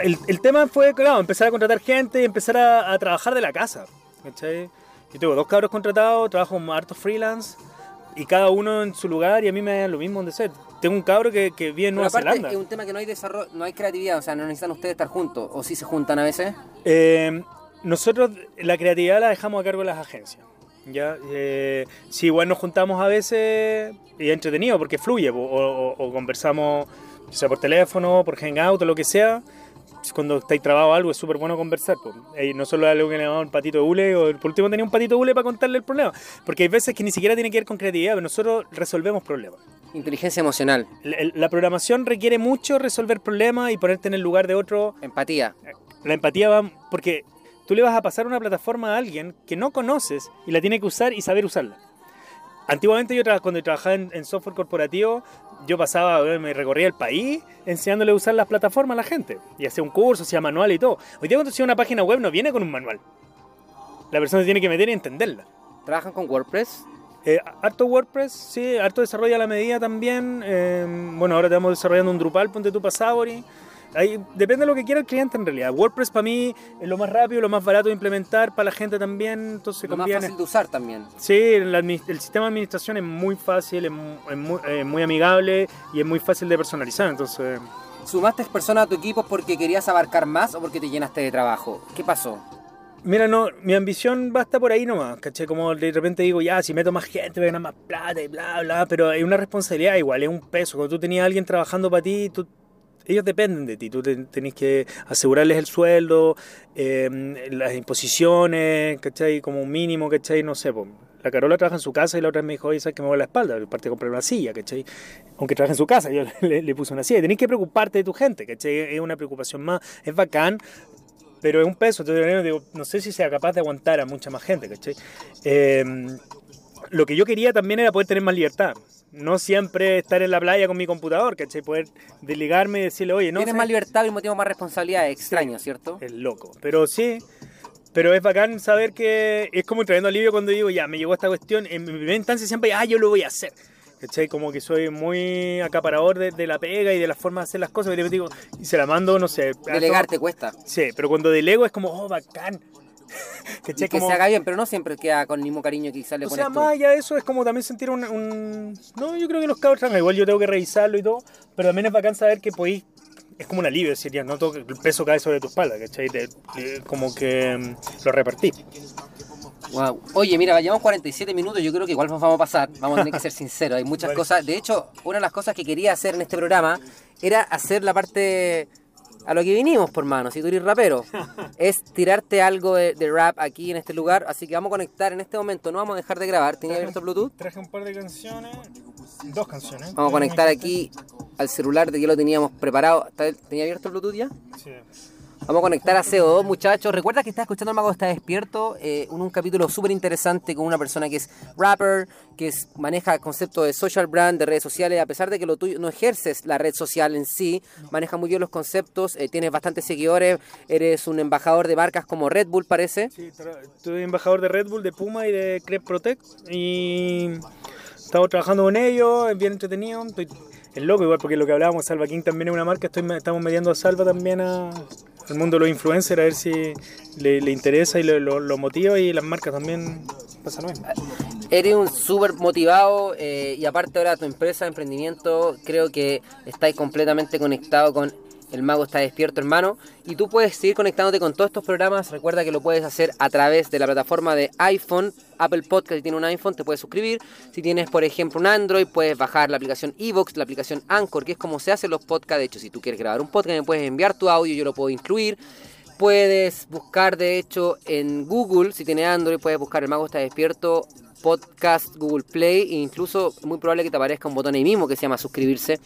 el, el, tema fue, claro, empezar a contratar gente y empezar a, a trabajar de la casa. ¿cachai? Yo tengo dos cabros contratados, trabajo harto freelance y cada uno en su lugar y a mí me da lo mismo donde ser. Tengo un cabro que, que vive en Nueva aparte, Zelanda. Es un tema que no hay desarrollo, no hay creatividad, o sea, no necesitan ustedes estar juntos, o si se juntan a veces. Eh, nosotros la creatividad la dejamos a cargo de las agencias. ¿ya? Eh, sí, igual nos juntamos a veces y es entretenido porque fluye, o, o, o conversamos sea por teléfono, por hangout o lo que sea. Cuando estáis trabado algo es súper bueno conversar. Pues. Y no solo algo que le llamamos un patito de hule, o por último tenía un patito de hule para contarle el problema. Porque hay veces que ni siquiera tiene que ver con creatividad, pero nosotros resolvemos problemas. Inteligencia emocional. La, la programación requiere mucho resolver problemas y ponerte en el lugar de otro. Empatía. La empatía va porque tú le vas a pasar una plataforma a alguien que no conoces y la tiene que usar y saber usarla. Antiguamente yo cuando trabajaba en, en, software corporativo, yo pasaba, me recorría el país enseñándole a usar las plataformas a la gente. Y hacía un curso, hacía manual y todo. Hoy día cuando se una página web no viene con un manual. La persona se tiene que meter y entenderla. ¿Trabajan con WordPress? Eh, harto WordPress, sí, harto desarrollo a la medida también. Eh, bueno, ahora estamos desarrollando un Drupal, ponte tú para Sabori. Ahí, depende de lo que quiera el cliente en realidad. WordPress para mí es lo más rápido, lo más barato de implementar, para la gente también. Entonces lo conviene. más fácil de usar también. Sí, el, el sistema de administración es muy fácil, es, es muy, muy, amigable y es muy fácil de personalizar. Entonces. ¿Sumaste personas a tu equipo porque querías abarcar más o porque te llenaste de trabajo? ¿Qué pasó? Mira, no, mi ambición basta por ahí nomás, ¿caché? Como de repente digo, ya, si meto más gente, voy a ganar más plata y bla, bla, pero hay una responsabilidad igual, es un peso. Cuando tú tenías a alguien trabajando para ti, tú ellos dependen de ti, tú te, tenés que asegurarles el sueldo, eh, las imposiciones, ¿cachai? Como un mínimo, ¿cachai? No sé, pues, la Carola trabaja en su casa y la otra me dijo, oye, ¿sabes que me voy a la espalda? Parte de comprar una silla, ¿cachai? Aunque trabaja en su casa, yo le, le, puse una silla. Tenés que preocuparte de tu gente, ¿cachai? Es una preocupación más, es bacán, pero es un peso. Entonces, digo, no sé si sea capaz de aguantar a mucha más gente, ¿cachai? Eh, lo que yo quería también era poder tener más libertad no siempre estar en la playa con mi computador, ¿cachai? Poder desligarme y decirle, oye, no. Tienes sé. más libertad y un motivo más responsabilidad, extraño, sí, ¿cierto? Es loco. Pero sí, pero es bacán saber que es como trayendo alivio cuando digo, ya, me llegó esta cuestión. En mi primera instancia siempre, ah, yo lo voy a hacer. ¿Cachai? Como que soy muy acaparador de, de, la pega y de la forma de hacer las cosas. Y, digo, y se la mando, no sé. Delegar te cuesta. Sí, pero cuando delego es como, oh, bacán. que, que como... se haga bien, pero no siempre queda con el mismo cariño que quizás le o pones sea, más allá de eso es como también sentir un, un... No, yo creo que los cabros tragan, igual yo tengo que revisarlo y todo, pero también es bacán saber que podéis... Es como un alivio, sería, no todo el peso cae sobre tu espalda, ¿cachai? De, como que um, lo repartí. Wow. Oye, mira, llevamos 47 minutos, yo creo que igual nos vamos a pasar, vamos a tener que ser sinceros, hay muchas vale. cosas, de hecho, una de las cosas que quería hacer en este programa era hacer la parte a lo que vinimos, por mano, si tú eres rapero, es tirarte algo de, de, rap aquí en este lugar, así que vamos a conectar en este momento, no vamos a dejar de grabar, ¿tenía abierto Bluetooth? Traje un par de canciones, dos canciones. Vamos a conectar aquí al celular de que lo teníamos preparado, ¿tenía abierto el Bluetooth ya? Sí. Vamos a conectar a CO2, muchachos. Recuerda que estás escuchando El Mago Está Despierto, eh, un, un, capítulo súper interesante con una persona que es rapper, que es, maneja el concepto de social brand, de redes sociales. A pesar de que lo tuyo no ejerces la red social en sí, maneja muy bien los conceptos, eh, tienes bastantes seguidores, eres un embajador de marcas como Red Bull, parece. Sí, soy embajador de Red Bull, de Puma y de Crep Protect. Y estamos trabajando con ellos, es bien entretenido. Estoy es loco igual porque lo que hablábamos, Salva King también es una marca, estoy, estamos mediando a Salva también al mundo de los influencers a ver si le, interesa y lo, lo, motiva y las marcas también pasa lo mismo. Eres un súper motivado eh, y aparte ahora tu empresa, emprendimiento, creo que estáis completamente conectado con el mago está despierto, hermano. Y tú puedes seguir conectándote con todos estos programas. Recuerda que lo puedes hacer a través de la plataforma de iPhone, Apple Podcast. Si tienes un iPhone, te puedes suscribir. Si tienes, por ejemplo, un Android, puedes bajar la aplicación Evox, la aplicación Anchor, que es como se hacen los podcasts. De hecho, si tú quieres grabar un podcast, me puedes enviar tu audio, yo lo puedo incluir. puedes buscar, de hecho, en Google, si tienes Android, puedes buscar El Mago está despierto, podcast, Google Play, e incluso muy probable que te aparezca un botón ahí mismo que se llama suscribirse.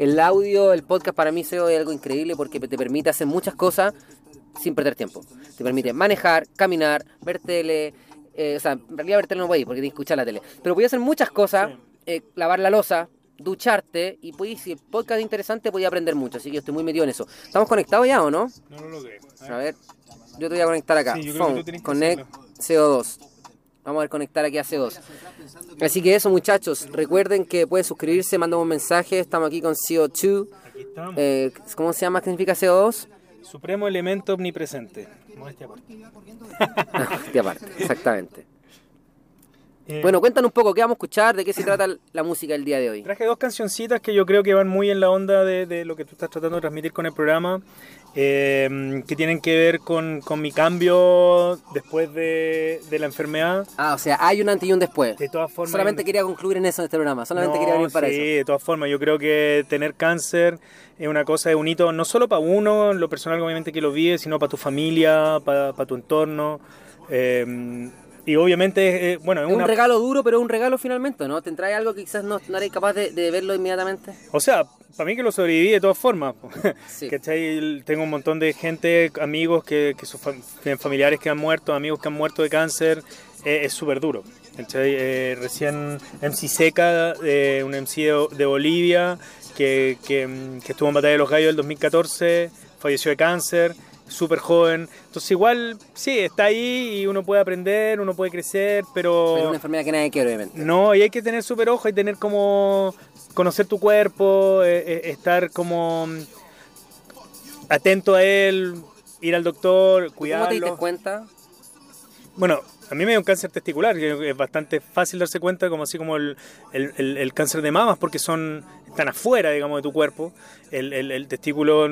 El audio, el podcast para mí SEO es algo increíble porque te permite hacer muchas cosas sin perder tiempo. Te permite manejar, caminar, ver tele, eh, o sea, en realidad ver tele no voy porque tienes que escuchar la tele, pero voy a hacer muchas cosas, eh, lavar la losa, ducharte y si el podcast es interesante podía aprender mucho, así que yo estoy muy metido en eso. ¿Estamos conectados ya o no? No lo logré. A ver, yo te voy a conectar acá. Sí, yo creo que Phone, tú que connect hacerlo. CO2. Vamos a ver conectar aquí a CO2. Así que eso muchachos, recuerden que pueden suscribirse, mandan un mensaje, estamos aquí con CO2. Aquí estamos. Eh, ¿Cómo se llama? ¿Qué significa CO2? Supremo elemento omnipresente. Modestia aparte. De aparte, exactamente. Eh, Bueno, cuéntanos un poco, ¿qué vamos a escuchar? ¿De qué se trata la música el día de hoy? Traje dos cancioncitas que yo creo que van muy en la onda de, de lo que tú estás tratando de transmitir con el programa, eh, que tienen que ver con, con mi cambio después de, de la enfermedad. Ah, o sea, hay un antes y un después. De todas formas, Solamente un- quería concluir en eso en este programa, solamente No, quería venir para sí, eso. de todas formas, yo creo que tener cáncer es una cosa, es un hito no solo para uno, lo personal obviamente que lo vive, sino para tu familia, para, para tu entorno. eh, y obviamente, eh, bueno, es un regalo duro, pero es un regalo finalmente, ¿no? ¿Te trae algo que quizás no, no eres capaz de, de verlo inmediatamente? O sea, para mí que lo sobreviví de todas formas. Sí. ¿Cachai? Tengo un montón de gente, amigos que, que sus familiares que han muerto, amigos que han muerto de cáncer. eh, es súper duro. Eh, recién MC Seca, eh, un MC de, de Bolivia, que, que, que estuvo en Batalla de los Gallos del 2014, falleció de cáncer, súper joven. Entonces igual, sí, está ahí y uno puede aprender, uno puede crecer, Pero es una enfermedad que nadie quiere, obviamente. no, y hay que tener súper ojo y tener como conocer tu cuerpo, eh, eh, estar como mm, atento a él, ir al doctor, ¿Cómo te diste cuidarlo. cuenta? Bueno, a mí me dio un cáncer testicular, que es bastante fácil darse cuenta, como así como el, el- el- el cáncer de mamas, porque son están afuera, digamos, de tu cuerpo. El testículo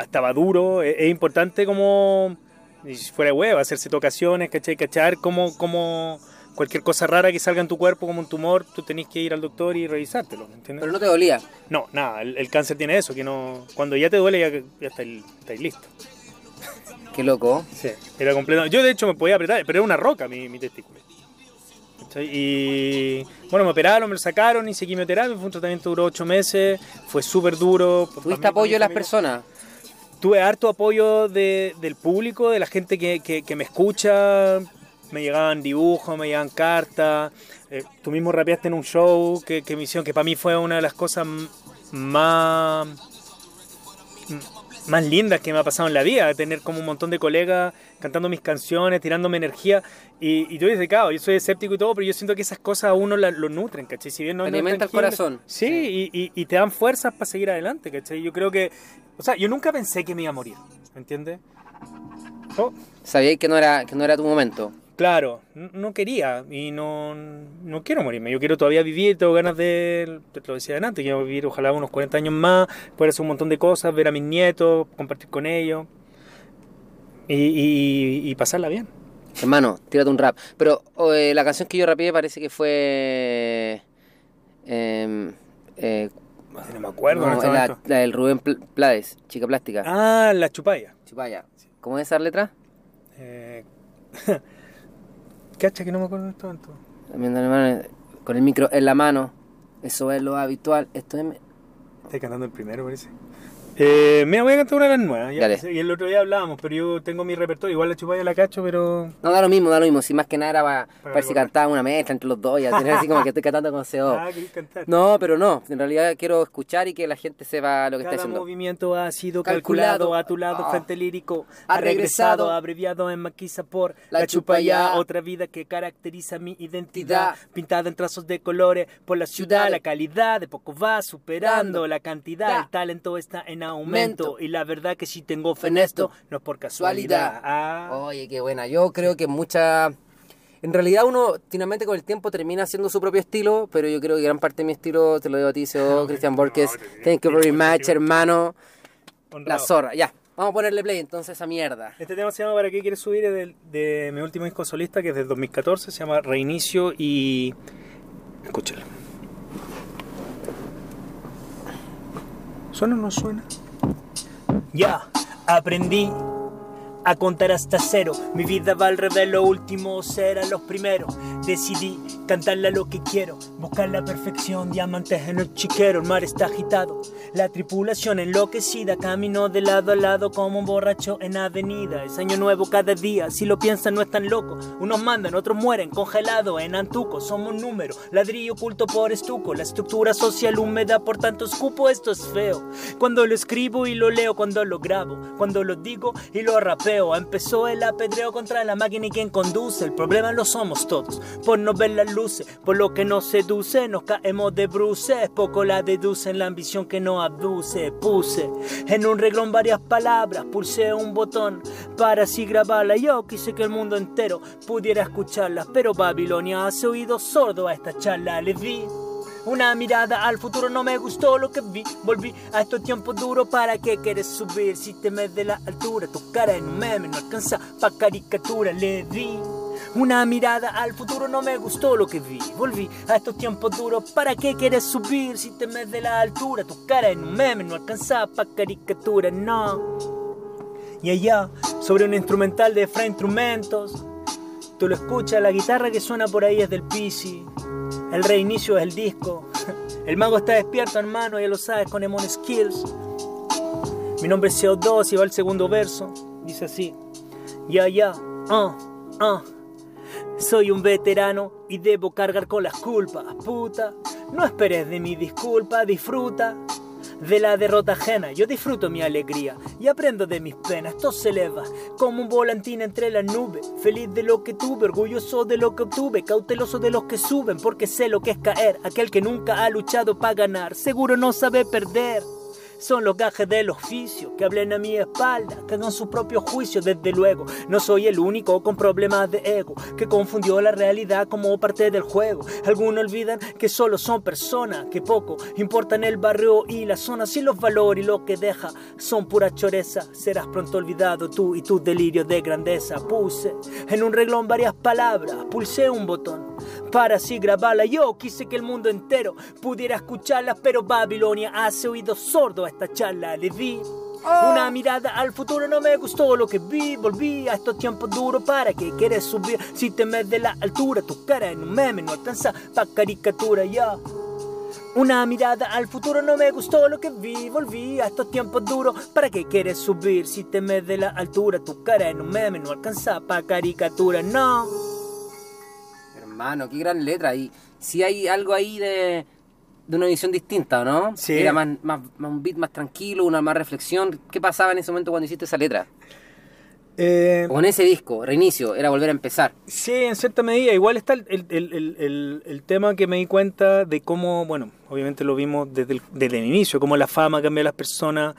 estaba duro, es, es importante como, si fuera hueva, hacerse tocaciones, ¿cachai? Cachar como, como cualquier cosa rara que salga en tu cuerpo, como un tumor, tú tenés que ir al doctor y revisártelo, ¿me entiendes? Pero no te dolía. No, nada, el, el cáncer tiene eso, que no cuando ya te duele ya, ya estáis, estáis listo. Qué loco. Sí, era completo. Yo de hecho me podía apretar, pero era una roca mi, mi testículo. Y bueno, me operaron, me lo sacaron, hice quimioterapia, fue un tratamiento duró ocho meses, fue súper duro. ¿Tuviste apoyo de las personas? Tuve harto apoyo de- del público, de la gente que, que- me escucha. Me llegaban dibujos, me llegaban cartas. Eh, tú mismo rapeaste en un show que, que me hicieron, que para mí fue una de las cosas más, más lindas que me ha pasado en la vida. Tener como un montón de colegas cantando mis canciones, tirándome energía. Y, y yo dices, claro, yo soy escéptico y todo, pero yo siento que esas cosas a uno la- lo nutren, ¿cachai? Si bien no, Alimenta el corazón. Sí, Y, y- y te dan fuerzas para seguir adelante, ¿cachai? Yo creo que, o sea, yo nunca pensé que me iba a morir, ¿me entiendes? Oh, Sabíais que no era, que no era tu momento. Claro, no quería y no, no quiero morirme. Yo quiero todavía vivir, tengo ganas de, te lo decía antes, quiero vivir ojalá unos 40 años más, poder hacer un montón de cosas, ver a mis nietos, compartir con ellos y, y- y pasarla bien. Hermano, tírate un rap. Pero eh, la canción que yo rapeé parece que fue... em, eh, No me acuerdo. no, este la, la del Rubén Pl- Chica Plástica. Ah, la chupalla. Chupaya. ¿Cómo es esa letra? Eh, Cacha que no me acuerdo en este momento. También, hermano, con el micro en la mano. Eso es lo habitual. Esto es... Estoy cantando el primero, parece. Eh, mira, voy a cantar una de las nuevas. ya. Dale. Y el otro día hablábamos, pero yo tengo mi repertorio. Igual la chupalla la cacho, pero. No, da lo mismo, da lo mismo. Si más que nada era para, Para ver si cantaba una mezcla entre los dos y tener así como que estoy cantando con CO. Ah, cantar. No, pero no. En realidad quiero escuchar y que la gente sepa lo que está Cada haciendo. movimiento ha sido Calculado. calculado, a tu lado, Ah. frente lírico. Ha Ha regresado, regresado. abreviado en maquisa por La la, chupalla, chupalla. otra vida que caracteriza mi Identidad. Pintada en trazos de colores por la ciudad, la calidad de poco va superando la cantidad. Da. El talento está en Aumento. Y la verdad que si tengo fe En esto, no es por casualidad. Ah. Oye, qué buena. Yo creo que mucha... En realidad uno finalmente con el tiempo termina haciendo su propio estilo, pero yo creo que gran parte de mi estilo, te lo digo a ti, CEO, Cristian Borges. Thank you very much, hermano. La zorra. Ya, vamos a ponerle play entonces a mierda. Este tema se llama ¿Para qué quieres subir? Es del- de, mi último disco solista, que es del 2014, se llama Reinicio y... Escúchalo. ¿Suena o no suena? Ya, aprendí a contar hasta cero. Mi vida va al revés, lo último será los primeros. Decidí cantarla lo que quiero, buscar la perfección, diamantes en el chiquero. El mar está agitado, la tripulación enloquecida caminó de lado a lado como un borracho en avenida. Es año nuevo cada día, si lo piensan no es tan loco. Unos mandan, otros mueren, congelados en Antuco. Somos número, ladrillo oculto por estuco. La estructura social húmeda por tanto escupo, esto es feo. Cuando lo escribo y lo leo, cuando lo grabo, cuando lo digo y lo rapeo. Empezó el apedreo contra la máquina y quien conduce. El problema lo somos todos, por no ver las luces, por lo que nos seduce. Nos caemos de bruces, poco la deducen la ambición que nos abduce. Puse en un reglón varias palabras, pulsé un botón para así grabarla. Yo quise que el mundo entero pudiera escucharlas, pero Babilonia hace oído sordo a esta charla. Le vi una mirada al futuro no me gustó lo que vi. Volví a estos tiempos duros. ¿Para qué quieres subir? Si te me la altura, tu cara en un meme no alcanza pa' caricatura. Le di una mirada al futuro, no me gustó lo que vi. Volví a estos tiempos duros. ¿Para qué quieres subir? Si te me de la altura, tu cara en un meme no alcanza pa' caricatura. No. Y allá, sobre un instrumental de Fra Instrumentos, tú lo escuchas, la guitarra que suena por ahí es del PC. El reinicio es el disco. El mago está despierto, hermano, ya lo sabes, con Emon Skills. Mi nombre es CO2 y va el segundo verso. Dice así. Ya, ya, ah, ah. Soy un veterano y debo cargar con las culpas, puta. No esperes de mi disculpa, disfruta de la derrota ajena. Yo disfruto mi alegría y aprendo de mis penas. Esto se eleva como un volantín entre las nubes. Feliz de lo que tuve, orgulloso de lo que obtuve, cauteloso de los que suben, porque sé lo que es caer. Aquel que nunca ha luchado para ganar, seguro no sabe perder. Son los gajes del oficio que hablen a mi espalda, que hagan su propio juicio, desde luego. No soy el único con problemas de ego que confundió la realidad como parte del juego. Algunos olvidan que solo son personas, que poco importan el barrio y la zona. Si los valores y lo que deja son pura choreza, serás pronto olvidado tú y tu delirio de grandeza. Puse en un reglón varias palabras, pulsé un botón para así grabarla. Yo quise que el mundo entero pudiera escucharla, pero Babilonia hace oído sordo a esta charla. Le di una mirada al futuro, no me gustó lo que vi. Volví a estos tiempos duros para que quieres subir. Si te me de la altura, tu cara en un meme no alcanza pa' caricatura ya. Una mirada al futuro no me gustó lo que vi, volví a estos tiempos duros. ¿Para qué quieres subir? Si te me de la altura, tu cara en un meme no alcanza pa' caricatura, no. Hermano, qué gran letra. Y si hay algo ahí de, de una visión distinta, ¿o no? Sí. Era más, más, más un beat más tranquilo, una más reflexión. ¿Qué pasaba en ese momento cuando hiciste esa letra? Eh, en ese disco, reinicio, era volver a empezar. Sí, en cierta medida. Igual está el, el- el- el- tema que me di cuenta de cómo, bueno, obviamente lo vimos desde el, desde el inicio, cómo la fama cambia a las personas.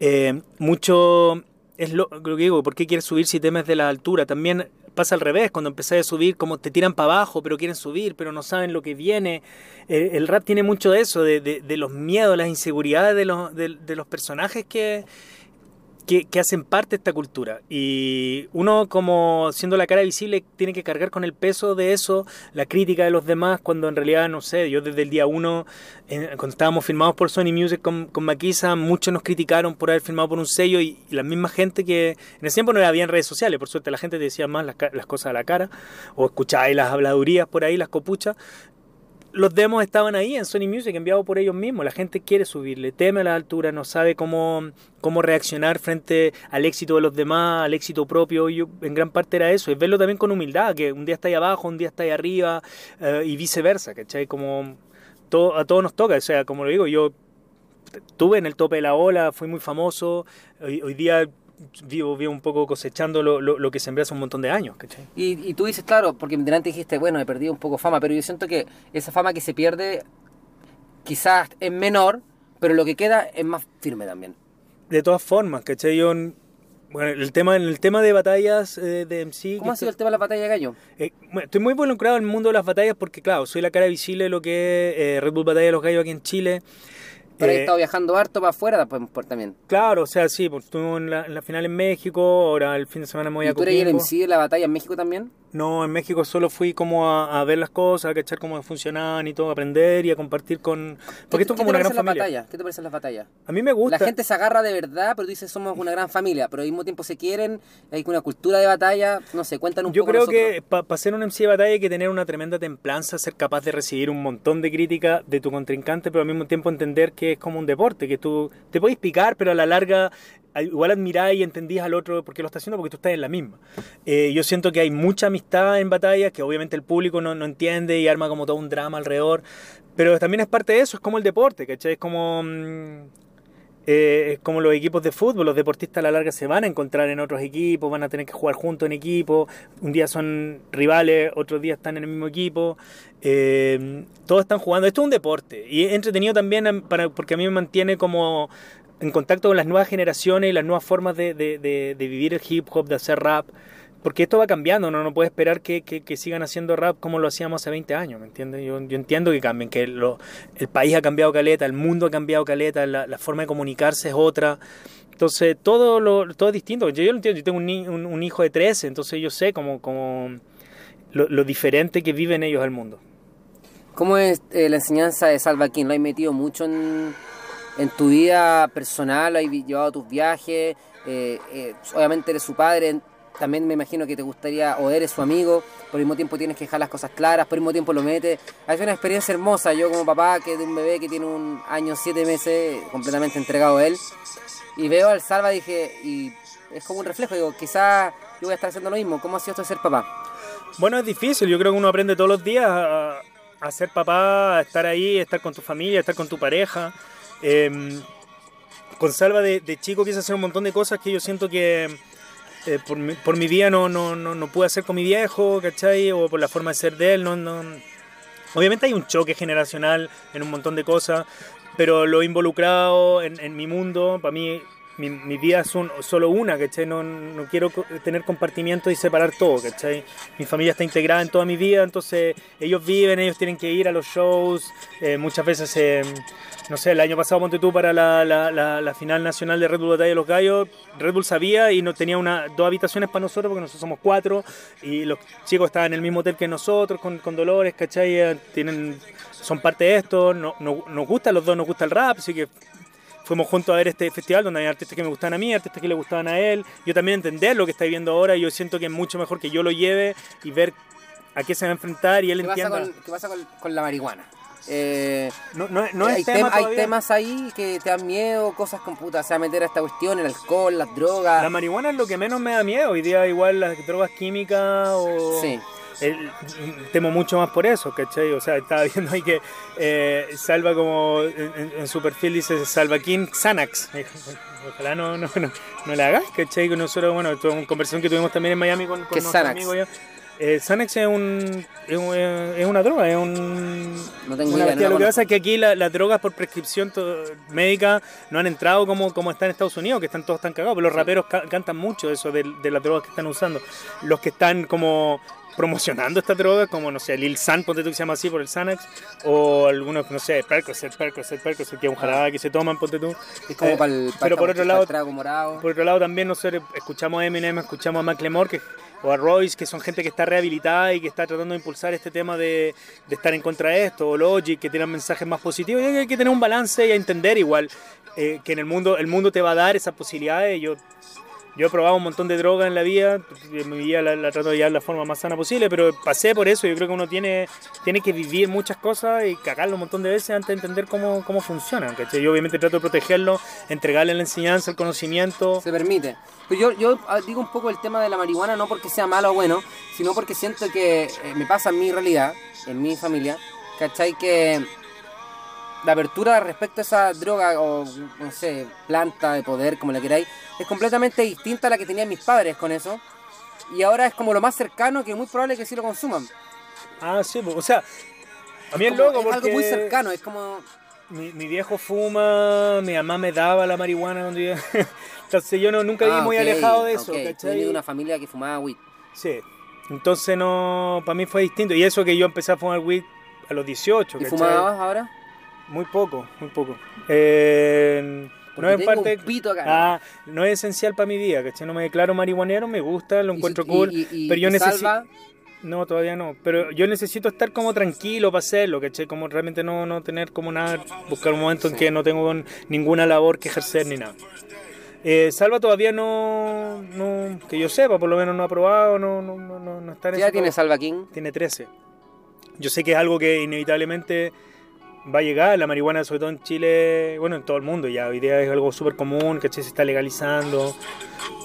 Eh, mucho es lo, lo que digo, ¿por qué quieres subir si temes de la altura? También pasa al revés, cuando empecé a subir, como te tiran para abajo, pero quieren subir, pero no saben lo que viene. El rap tiene mucho de eso, de, de- de los miedos, las inseguridades de los, de los personajes que, que, hacen parte de esta cultura. Y uno como siendo la cara visible tiene que cargar con el peso de eso, la crítica de los demás, cuando en realidad, no sé, yo desde el día uno, cuando estábamos filmados por Sony Music con, con Maquisa, muchos nos criticaron por haber filmado por un sello y, la misma gente que en ese tiempo no había redes sociales, por suerte la gente te decía más las, las cosas a la cara, o escucháis las habladurías por ahí, las copuchas, los demos estaban ahí en Sony Music, enviados por ellos mismos. La gente quiere subirle, teme a la altura, no sabe cómo, cómo reaccionar frente al éxito de los demás, al éxito propio. Yo, en gran parte era eso, es verlo también con humildad, que un día está ahí abajo, un día está ahí arriba, eh, y viceversa, ¿cachai? Como a todos nos toca, o sea, como lo digo, yo estuve en el tope de la ola, fui muy famoso, hoy día vivo, vivo un poco cosechando lo, lo, lo que sembré hace un montón de años, ¿cachai? Y, y tú dices, claro, porque delante dijiste, bueno, he perdido un poco fama, pero yo siento que esa fama que se pierde quizás es menor, pero lo que queda es más firme también. De todas formas, ¿cachai? Yo, bueno, el tema, en el tema de batallas eh, de MC... ¿Cómo ha sido el tema de la batalla de gallo? eh, bueno, estoy muy involucrado en el mundo de las batallas porque, claro, soy la cara visible de lo que es eh, Red Bull Batalla de los Gallos aquí en Chile. Pero he estado viajando harto para afuera pues, por también. Claro, o sea, sí, pues estuve en la, en la final en México, ahora el fin de semana me voy a ¿Y tú eres el. MC de la batalla en México también? No, en México solo fui como a, ver las cosas, a cachar cómo funcionaban y todo, a aprender y a compartir con... Porque esto es como una gran familia. ¿Qué te parecen las batallas? A mí me gusta. La gente se agarra de verdad, pero dice somos una gran familia, pero al mismo tiempo se quieren, hay una cultura de batalla, no sé, cuentan un Yo poco Yo creo que para ser un MC de batalla hay que tener una tremenda templanza, ser capaz de recibir un montón de crítica de tu contrincante, pero al mismo tiempo entender que es como un deporte, que tú te puedes picar, pero a la larga igual admiráis y entendís al otro porque lo está haciendo porque tú estás en la misma. Eh, yo siento que hay mucha amistad en batallas que obviamente el público no, no, entiende y arma como todo un drama alrededor, pero también es parte de eso, es como el deporte, ¿cachai? Es como... Mm, eh, como los equipos de fútbol, los deportistas a la larga se van a encontrar en otros equipos, van a tener que jugar juntos en equipo, un día son rivales, otros días están en el mismo equipo, eh, todos están jugando, esto es un deporte y es entretenido también para, porque a mí me mantiene como en contacto con las nuevas generaciones y las nuevas formas de, de, de, vivir el hip hop, de hacer rap. Porque esto va cambiando, uno no puede esperar que, que, sigan haciendo rap como lo hacíamos hace 20 años, ¿me entiendes? Yo, yo, entiendo que cambien, que lo, el país ha cambiado caleta, el mundo ha cambiado caleta, la, forma de comunicarse es otra. Entonces, todo, lo, todo es distinto. Yo, lo entiendo, yo tengo un, un, un, hijo de 13, entonces yo sé como, como lo, lo, diferente que viven ellos al mundo. ¿Cómo es eh, la enseñanza de Salva King? ¿Lo has metido mucho en, tu vida personal, has llevado tus viajes, eh, eh, obviamente eres su padre, también me imagino que te gustaría, o eres su amigo, por el mismo tiempo tienes que dejar las cosas claras, por el mismo tiempo lo metes. Es una experiencia hermosa, yo como papá que de un bebé que tiene un año, siete meses, completamente entregado a él, y veo al Salva, dije, y es como un reflejo, digo, quizás yo voy a estar haciendo lo mismo, ¿cómo ha sido esto de ser papá? Bueno, es difícil, yo creo que uno aprende todos los días a, a ser papá, a estar ahí, a estar con tu familia, a estar con tu pareja. Eh, con Salva de, chico quise hacer un montón de cosas que yo siento que eh, por, mi, por, mi, vida no, no, no, no, pude hacer con mi viejo, ¿cachai? O por la forma de ser de él. No, no... Obviamente hay un choque generacional en un montón de cosas, pero lo involucrado en, en mi mundo, para mí mi, mi, vida es solo una, ¿cachai? No, no, quiero tener compartimiento y separar todo, ¿cachai? Mi familia está integrada en toda mi vida, entonces ellos viven, ellos tienen que ir a los shows, eh, muchas veces, eh, no sé, el año pasado monté tú para la, la, la, final nacional de Red Bull Batalla de los Gallos, Red Bull sabía y no tenía una, dos habitaciones para nosotros, porque nosotros somos cuatro, y los chicos estaban en el mismo hotel que nosotros, con, con Dolores, ¿cachai? Eh, tienen, son parte de esto, no, no, nos gusta, los dos nos gusta el rap, así que fuimos juntos a ver este festival donde hay artistas que me gustaban a mí, artistas que le gustaban a él. Yo también entender lo que está viviendo ahora, yo siento que es mucho mejor que yo lo lleve y ver a qué se va a enfrentar y él ¿Qué entienda. Pasa con, ¿Qué pasa con, la marihuana? Eh, no, no, no hay, tema hay temas ahí que te dan miedo, cosas con puta, se va a meter a esta cuestión, el alcohol, las drogas. La marihuana es lo que menos me da miedo, hoy día igual las drogas químicas o... Sí temo mucho más por eso, ¿cachai? O sea, estaba viendo ahí que eh, Salva como en, su perfil dice Salva King Xanax. Ojalá no, no, no, no la hagas, ¿cachai? Con nosotros, bueno, toda una conversación que tuvimos también en Miami con, con nuestro amigo eh, Xanax es, un, es, una droga, es un... No tengo idea, Lo que pasa es que aquí las drogas por prescripción médica no han entrado como, como está en Estados Unidos, que están todos tan cagados, pero los raperos cantan mucho eso de, de las drogas que están usando. Los que están como promocionando esta droga, como no sé, Lil San, ponte tú que se llama así por el Xanax, o algunos, no sé, Percocet, Percocet, Percocet, que es un jarabe que se toman, ponte tú. Es como eh, para el, pero por otro lado, por otro lado también nosotros escuchamos a Eminem, escuchamos a Macklemore, que o a Royce, que son gente que está rehabilitada y que está tratando de impulsar este tema de, de estar en contra de esto, o Logic, que tienen mensajes más positivos. Y hay que tener un balance y entender igual eh, que en el mundo, el mundo te va a dar esas posibilidades. Yo yo he probado un montón de drogas en la vida, mi vida la, trato de llevar de la forma más sana posible, pero pasé por eso. Yo creo que uno tiene, tiene que vivir muchas cosas y cagarlo un montón de veces antes de entender cómo, cómo funcionan. Yo obviamente trato de protegerlo, entregarle la enseñanza, el conocimiento. Se permite. Pero yo, yo ah, digo un poco el tema de la marihuana, no porque sea malo o bueno, sino porque siento que eh, me pasa en mi realidad, en mi familia, ¿cachai? Que la apertura respecto a esa droga o, no sé, planta de poder, como la queráis, es completamente distinta a la que tenían mis padres con eso. Y ahora es como lo más cercano que es muy probable que sí lo consuman. Ah, sí, o sea, a mí es, loco es algo muy cercano, es como... Mi, viejo fuma, mi mamá me daba la marihuana un día. Entonces yo no, nunca viví ah, muy alejado de eso, okay. de una familia que fumaba weed. Sí. Entonces no, para mí fue distinto. Y eso que yo empecé a fumar weed a los 18. ¿Y fumabas ahora? Muy poco, muy poco. Eh, no es parte. Ah, no es esencial para mi vida, ¿cachai? No me declaro marihuanero, me gusta, lo encuentro cool. pero yo necesito. No, todavía no. Pero yo necesito estar como tranquilo para hacerlo, ¿cachai? Como realmente no, no tener como nada, buscar un momento en que no tengo ninguna labor que ejercer ni nada. Eh, Salva todavía no, no, que yo sepa, por lo menos no ha probado, no, no, no, no está en ¿Ya tiene Salva King? Tiene 13. Yo sé que es algo que inevitablemente va a llegar, la marihuana sobre todo en Chile, bueno, en todo el mundo ya, hoy día es algo súper común, que se está legalizando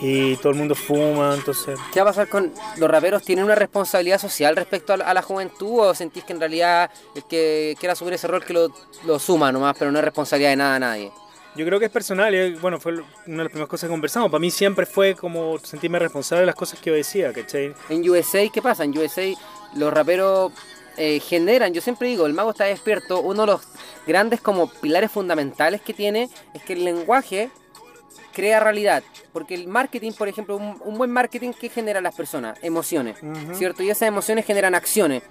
y todo el mundo fuma, entonces... ¿Qué va a pasar con los raperos? ¿Tienen una responsabilidad social respecto a la, juventud o sentís que en realidad el que quiera asumir ese rol que lo, lo suma nomás, pero no es responsabilidad de nada a nadie? Yo creo que es personal, y bueno, fue una de las primeras cosas que conversamos. Para mí siempre fue como sentirme responsable de las cosas que yo decía, ¿cachai? En USA, ¿qué pasa? En USA los raperos eh, generan, yo siempre digo, el mago está despierto, uno de los grandes como pilares fundamentales que tiene es que el lenguaje crea realidad. Porque el marketing, por ejemplo, un, buen marketing que genera a las personas, emociones, ¿cierto? Y esas emociones generan acciones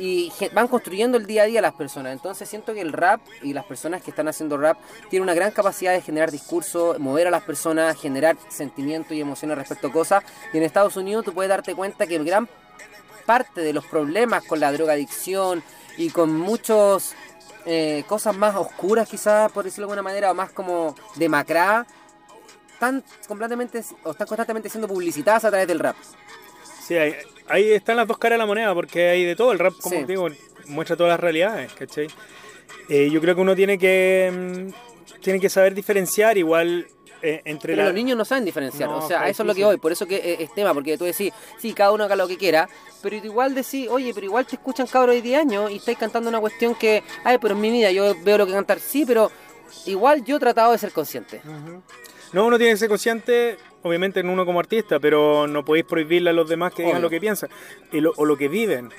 y van construyendo el día a día las personas. Entonces siento que el rap y las personas que están haciendo rap tienen una gran capacidad de generar discurso, mover a las personas, generar sentimientos y emociones respecto a cosas. Y en Estados Unidos tú puedes darte cuenta que gran parte de los problemas con la drogadicción y con muchos eh, cosas más oscuras quizás, por decirlo de alguna manera, o más como demacradas, están completamente o están constantemente siendo publicitadas a través del rap. Sí, ahí, están las dos caras de la moneda, porque hay de todo. El rap, como digo, muestra todas las realidades, ¿cachai? Eh, yo creo que uno tiene que, mm, tiene que saber diferenciar igual eh, entre Pero los niños no saben diferenciar, o sea, eso es lo que voy, por eso que eh, es tema, porque tú decís, sí, cada uno haga lo que quiera, pero igual decís, oye, pero igual te escuchan cabros de 10 años y estáis cantando una cuestión que, ay, pero en mi vida yo veo lo que cantar, sí, pero igual yo he tratado de ser consciente. No, uno tiene que ser consciente, obviamente, en uno como artista, pero no podéis prohibirle a los demás que digan lo que piensan o lo que viven.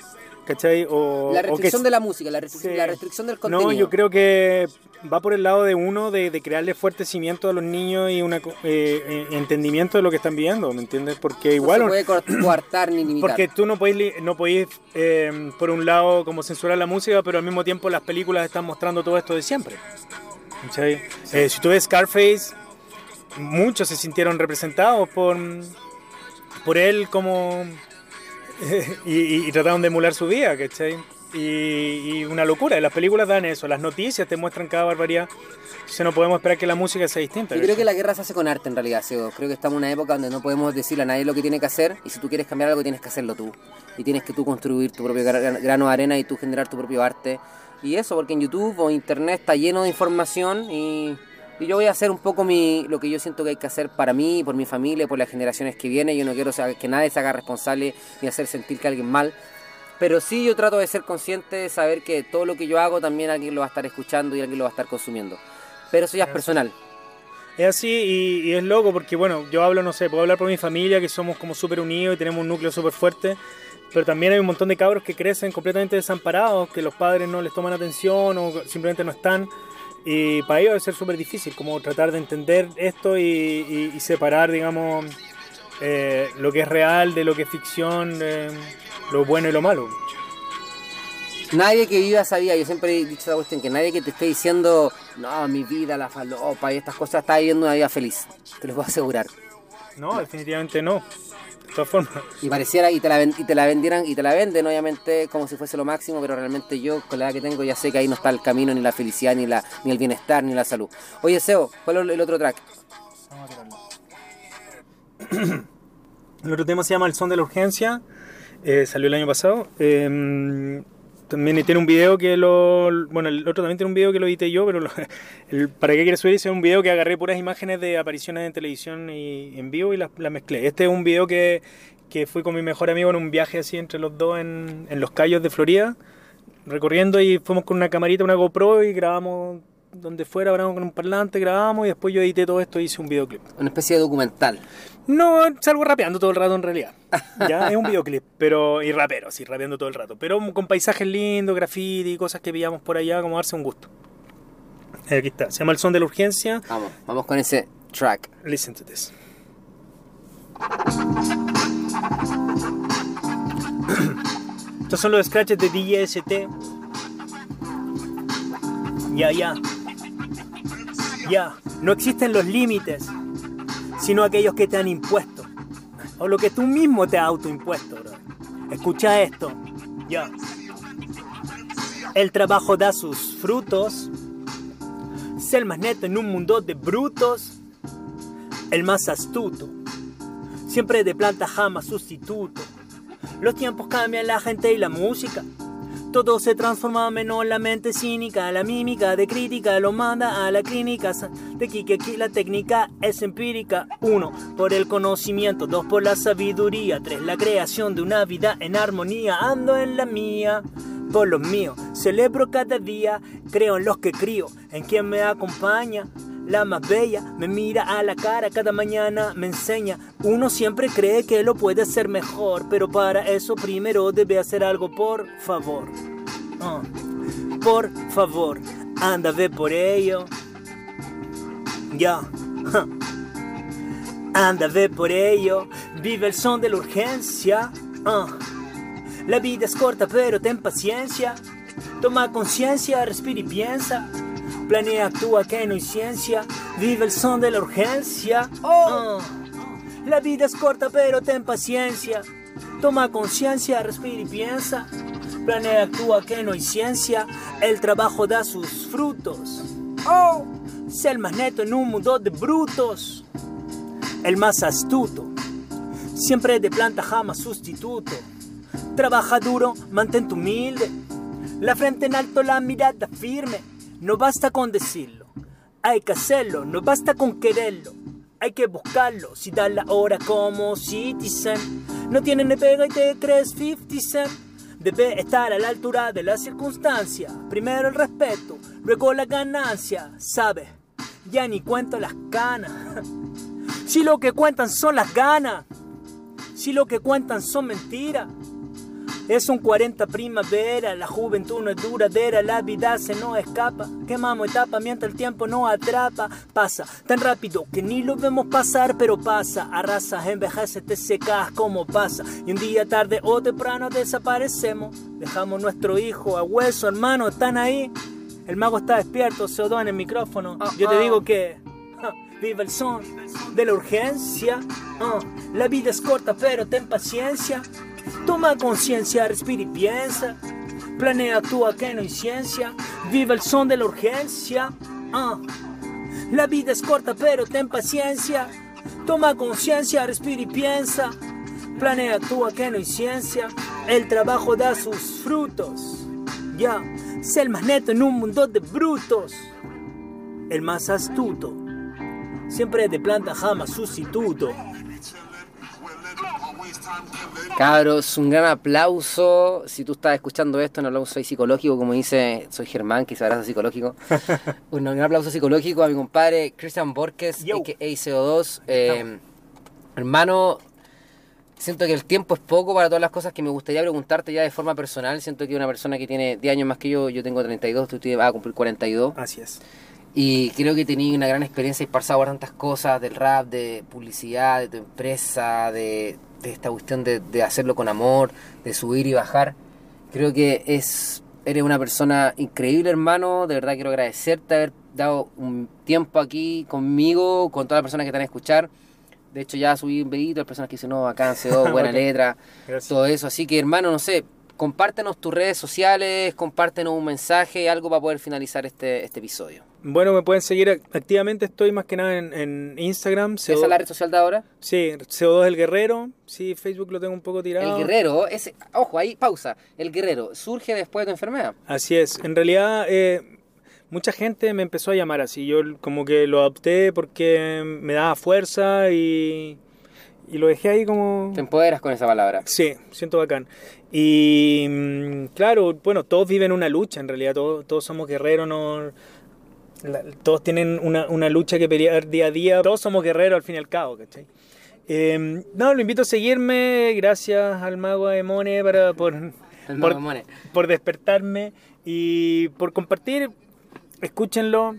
¿Cachai? O, la restricción de la música, la restricción, del contenido. No, yo creo que va por el lado de uno de, crearle fuerte cimiento a los niños y un eh, eh, entendimiento de lo que están viendo, ¿me entiendes? Porque igual... No se puede coartar ni limitar. Porque tú no podés, no podés eh, por un lado, como censurar la música, pero al mismo tiempo las películas están mostrando todo esto de siempre. ¿Cachai? si tú ves Scarface, muchos se sintieron representados por, por él como... y, trataron de emular su vida, ¿cachai? Y, y, una locura, las películas dan eso, las noticias te muestran cada barbaridad. Entonces no podemos esperar que la música sea distinta. Yo creo que la guerra se hace con arte en realidad, Creo que estamos en una época donde no podemos decirle a nadie lo que tiene que hacer y si tú quieres cambiar algo tienes que hacerlo tú. Y tienes que tú construir tu propio grano de arena y tú generar tu propio arte. Y eso, porque en YouTube o Internet está lleno de información y y yo voy a hacer un poco mi, lo que yo siento que hay que hacer para mí, por mi familia, por las generaciones que vienen. Yo no quiero que nadie se haga responsable ni hacer sentir que alguien mal. Pero sí yo trato de ser consciente de saber que todo lo que yo hago también alguien lo va a estar escuchando y alguien lo va a estar consumiendo. Pero eso ya es personal. Es así y, es loco porque, bueno, yo hablo, no sé, puedo hablar por mi familia, que somos como súper unidos y tenemos un núcleo súper fuerte, pero también hay un montón de cabros que crecen completamente desamparados, que los padres no les toman atención o simplemente no están. Y para ellos debe ser súper difícil, como tratar de entender esto y, separar, digamos, eh, lo que es real de lo que es ficción, lo bueno y lo malo. Nadie que viva esa vida, yo siempre he dicho esa cuestión, que nadie que te esté diciendo, no, mi vida, la falopa y estas cosas, está viviendo una vida feliz, te lo puedo asegurar. No, definitivamente no todas formas. Y pareciera y te la y te la vendieran y te la venden obviamente como si fuese lo máximo, pero realmente yo con la edad que tengo ya sé que ahí no está el camino ni la felicidad ni la ni el bienestar ni la salud. Oye, Seo, ¿cuál es el otro track? Vamos a el otro tema se llama El son de la urgencia. Eh, salió el año pasado. Eh, también tiene un video que lo. Bueno, el otro también tiene un video que lo edité yo, pero para qué quieres subir es un video que agarré puras imágenes de apariciones en televisión y en vivo y las la mezclé. Este es un video que, que fui con mi mejor amigo en un viaje así entre los dos en, en los Cayos de Florida, recorriendo y fuimos con una camarita, una GoPro y grabamos donde fuera, grabamos con un parlante, grabamos y después yo edité todo esto y hice un videoclip. Una especie de documental. No, salgo rapeando todo el rato en realidad. Ya es un videoclip, pero y rapero, sí, rapeando todo el rato. Pero con paisajes lindos, graffiti, cosas que pillamos por allá, como darse un gusto. Aquí está, se llama El Son de la Urgencia. Vamos, vamos con ese track. Listen to this. Estos son los scratches de DJST. Ya, ya. Ya, no existen los límites sino aquellos que te han impuesto, o lo que tú mismo te has autoimpuesto, bro. Escucha esto. Ya. El trabajo da sus frutos. Ser el más neto en un mundo de brutos. El más astuto. Siempre de planta jamás sustituto. Los tiempos cambian la gente y la música. Todo se transforma menos la mente cínica, la mímica de crítica lo manda a la clínica. De aquí la técnica es empírica. Uno, por el conocimiento. Dos, por la sabiduría. Tres, la creación de una vida en armonía. Ando en la mía por los míos. Celebro cada día, creo en los que crío, en quien me acompaña. La más bella me mira a la cara cada mañana, me enseña. Uno siempre cree que lo puede hacer mejor, pero para eso primero debe hacer algo, por favor. Ah, por favor, anda, ve por ello. Ya. Anda, ve por ello. Vive el son de la urgencia. Ah. La vida es corta, pero ten paciencia. Toma conciencia, respira y piensa. Planea, actúa, que no hay ciencia. Vive el son de la urgencia. Oh. La vida es corta, pero ten paciencia. Toma conciencia, respira y piensa. Planea, actúa, que no hay ciencia. El trabajo da sus frutos. Oh. Sé el más neto en un mundo de brutos. El más astuto. Siempre de planta, jamás sustituto. Trabaja duro, mantente humilde. La frente en alto, la mirada firme. No basta con decirlo, hay que hacerlo. No basta con quererlo, hay que buscarlo. Si das la hora como citizen, no tiene ni pega y te crees 50 cent. Debe estar a la altura de la circunstancia. Primero el respeto, luego la ganancia. ¿Sabes? Ya ni cuento las canas. Si lo que cuentan son las ganas. Si lo que cuentan son mentiras. Es un 40 primavera, la juventud no es duradera, la vida se nos escapa. Quemamos etapa mientras el tiempo nos atrapa. Pasa tan rápido que ni lo vemos pasar, pero pasa. Arrasas, envejeces, te secas como pasa. Y un día tarde o temprano desaparecemos. Dejamos nuestro hijo a hueso, hermano, están ahí. El mago está despierto, se en el micrófono. Yo te digo que vive el son de la urgencia. Ah, la vida es corta, pero ten paciencia. Toma conciencia, respira y piensa. Planea, actúa, que no hay ciencia. Vive el son de la urgencia. Ah, la vida es corta, pero ten paciencia. Toma conciencia, respira y piensa. Planea, actúa, que no hay ciencia. El trabajo da sus frutos. Ya, sé el más neto en un mundo de brutos. El más astuto siempre de planta jamás sustituto. Cabros, un gran aplauso. Si tú estás escuchando esto, un aplauso psicológico, como dice, soy Germán, que se abraza psicológico. un gran aplauso psicológico a mi compadre Christian Borges, que CO2. Eh, hermano, siento que el tiempo es poco para todas las cosas que me gustaría preguntarte ya de forma personal. Siento que una persona que tiene 10 años más que yo, yo tengo 32, tú vas a cumplir 42. Así es. Y creo que tenía una gran experiencia y pasado por tantas cosas del rap, de publicidad, de tu empresa, de, esta cuestión de, hacerlo con amor, de subir y bajar. Creo que es eres una persona increíble, hermano. De verdad quiero agradecerte haber dado un tiempo aquí conmigo, con todas las personas que están a escuchar. De hecho, ya subí un pedito, las personas que dicen, no, acá se buena letra, todo eso. Así que, hermano, no sé, compártenos tus redes sociales, compártenos un mensaje, algo para poder finalizar este, este episodio. Bueno, me pueden seguir activamente, estoy más que nada en, Instagram. ¿Esa es la red social de ahora? Sí, CO2 El Guerrero, sí, Facebook lo tengo un poco tirado. El Guerrero, ese, ojo, ahí pausa, El Guerrero, ¿surge después de tu enfermedad? Así es, en realidad eh, mucha gente me empezó a llamar así, yo como que lo adopté porque me daba fuerza y, y lo dejé ahí como... Te empoderas con esa palabra. Sí, siento bacán. Y mm, claro, bueno, todos viven una lucha en realidad, todos, todos somos guerreros, no todos tienen una, una, lucha que pelear día a día. Todos somos guerreros al fin y al cabo, ¿cachai? Eh, no, lo invito a seguirme. Gracias al mago Emone para, por, por, por, despertarme y por compartir. Escúchenlo.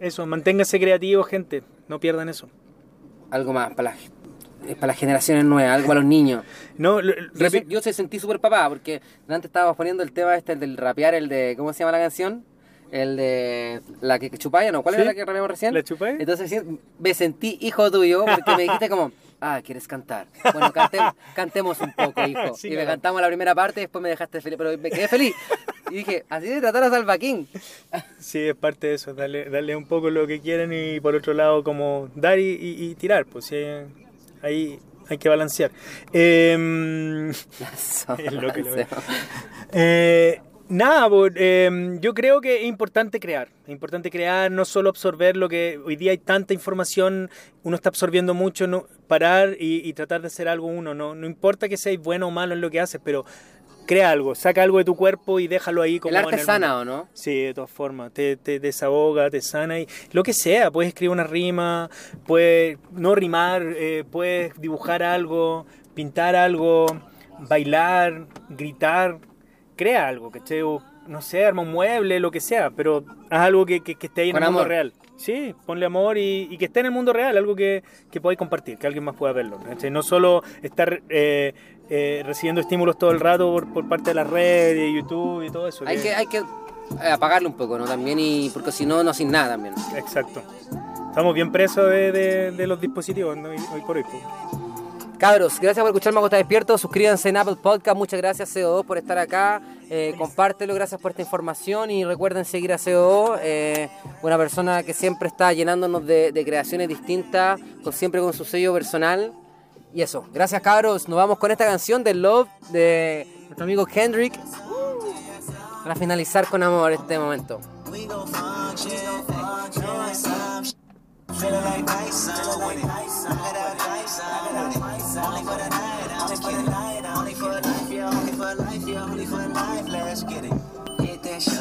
Eso, manténganse creativos, gente. No pierdan eso. Algo más para, para las generaciones nuevas, algo para los niños. No, yo, yo se sentí súper papá porque antes estábamos poniendo el tema este, el del rapear, el de, ¿cómo se llama la canción? El de la que chupaya, ¿no? ¿Cuál era la que rapeamos recién? ¿La chupaya? Entonces me sentí hijo tuyo porque me dijiste como, Ah, ¿quieres cantar? Bueno, cantemos un poco, hijo. y me cantamos la primera parte, después me dejaste feliz, pero me quedé feliz. Y dije, así de tratar a Salvaquín. Sí, es parte de eso, darle, darle un poco lo que quieren y por otro lado como dar y, tirar, pues sí, ahí hay que balancear. Eh, es lo que lo eh, Nada, eh, yo creo que es importante crear. Es importante crear, no solo absorber lo que hoy día hay tanta información, uno está absorbiendo mucho, no, parar y, tratar de hacer algo uno. No, no importa que seas bueno o malo en lo que haces, pero crea algo, saca algo de tu cuerpo y déjalo ahí como el arte sana o no sí de todas formas te, te, desahoga te sana y lo que sea puedes escribir una rima puedes no rimar eh, puedes dibujar algo pintar algo bailar gritar crea algo, que esté, no sé, arma un mueble, lo que sea, pero haz algo que, que, esté ahí en el mundo real. Sí, ponle amor y, que esté en el mundo real, algo que, que podáis compartir, que alguien más pueda verlo. No solo estar eh, eh, recibiendo estímulos todo el rato por, por, parte de las redes, de YouTube y todo eso. Hay que, hay que apagarlo un poco, ¿no? También, y porque si no, no sin nada también. Exacto. Estamos bien presos de, de, los dispositivos hoy, por hoy. Cabros, gracias por escuchar Mago está despierto. Suscríbanse en Apple Podcast. Muchas gracias, CO2, por estar acá. Eh, compártelo, gracias por esta información. Y recuerden seguir a CO2, eh, una persona que siempre está llenándonos de, creaciones distintas, con, siempre con su sello personal. Y eso, gracias, cabros. Nos vamos con esta canción de Love de nuestro amigo Kendrick. Para finalizar con amor este momento. Feeling like Tyson, I'm with it. I'm good Tyson, I'm with it. Only for the night, I'm. Only for life, yeah, only for life, yeah, only for life, let's get it. Get that shit.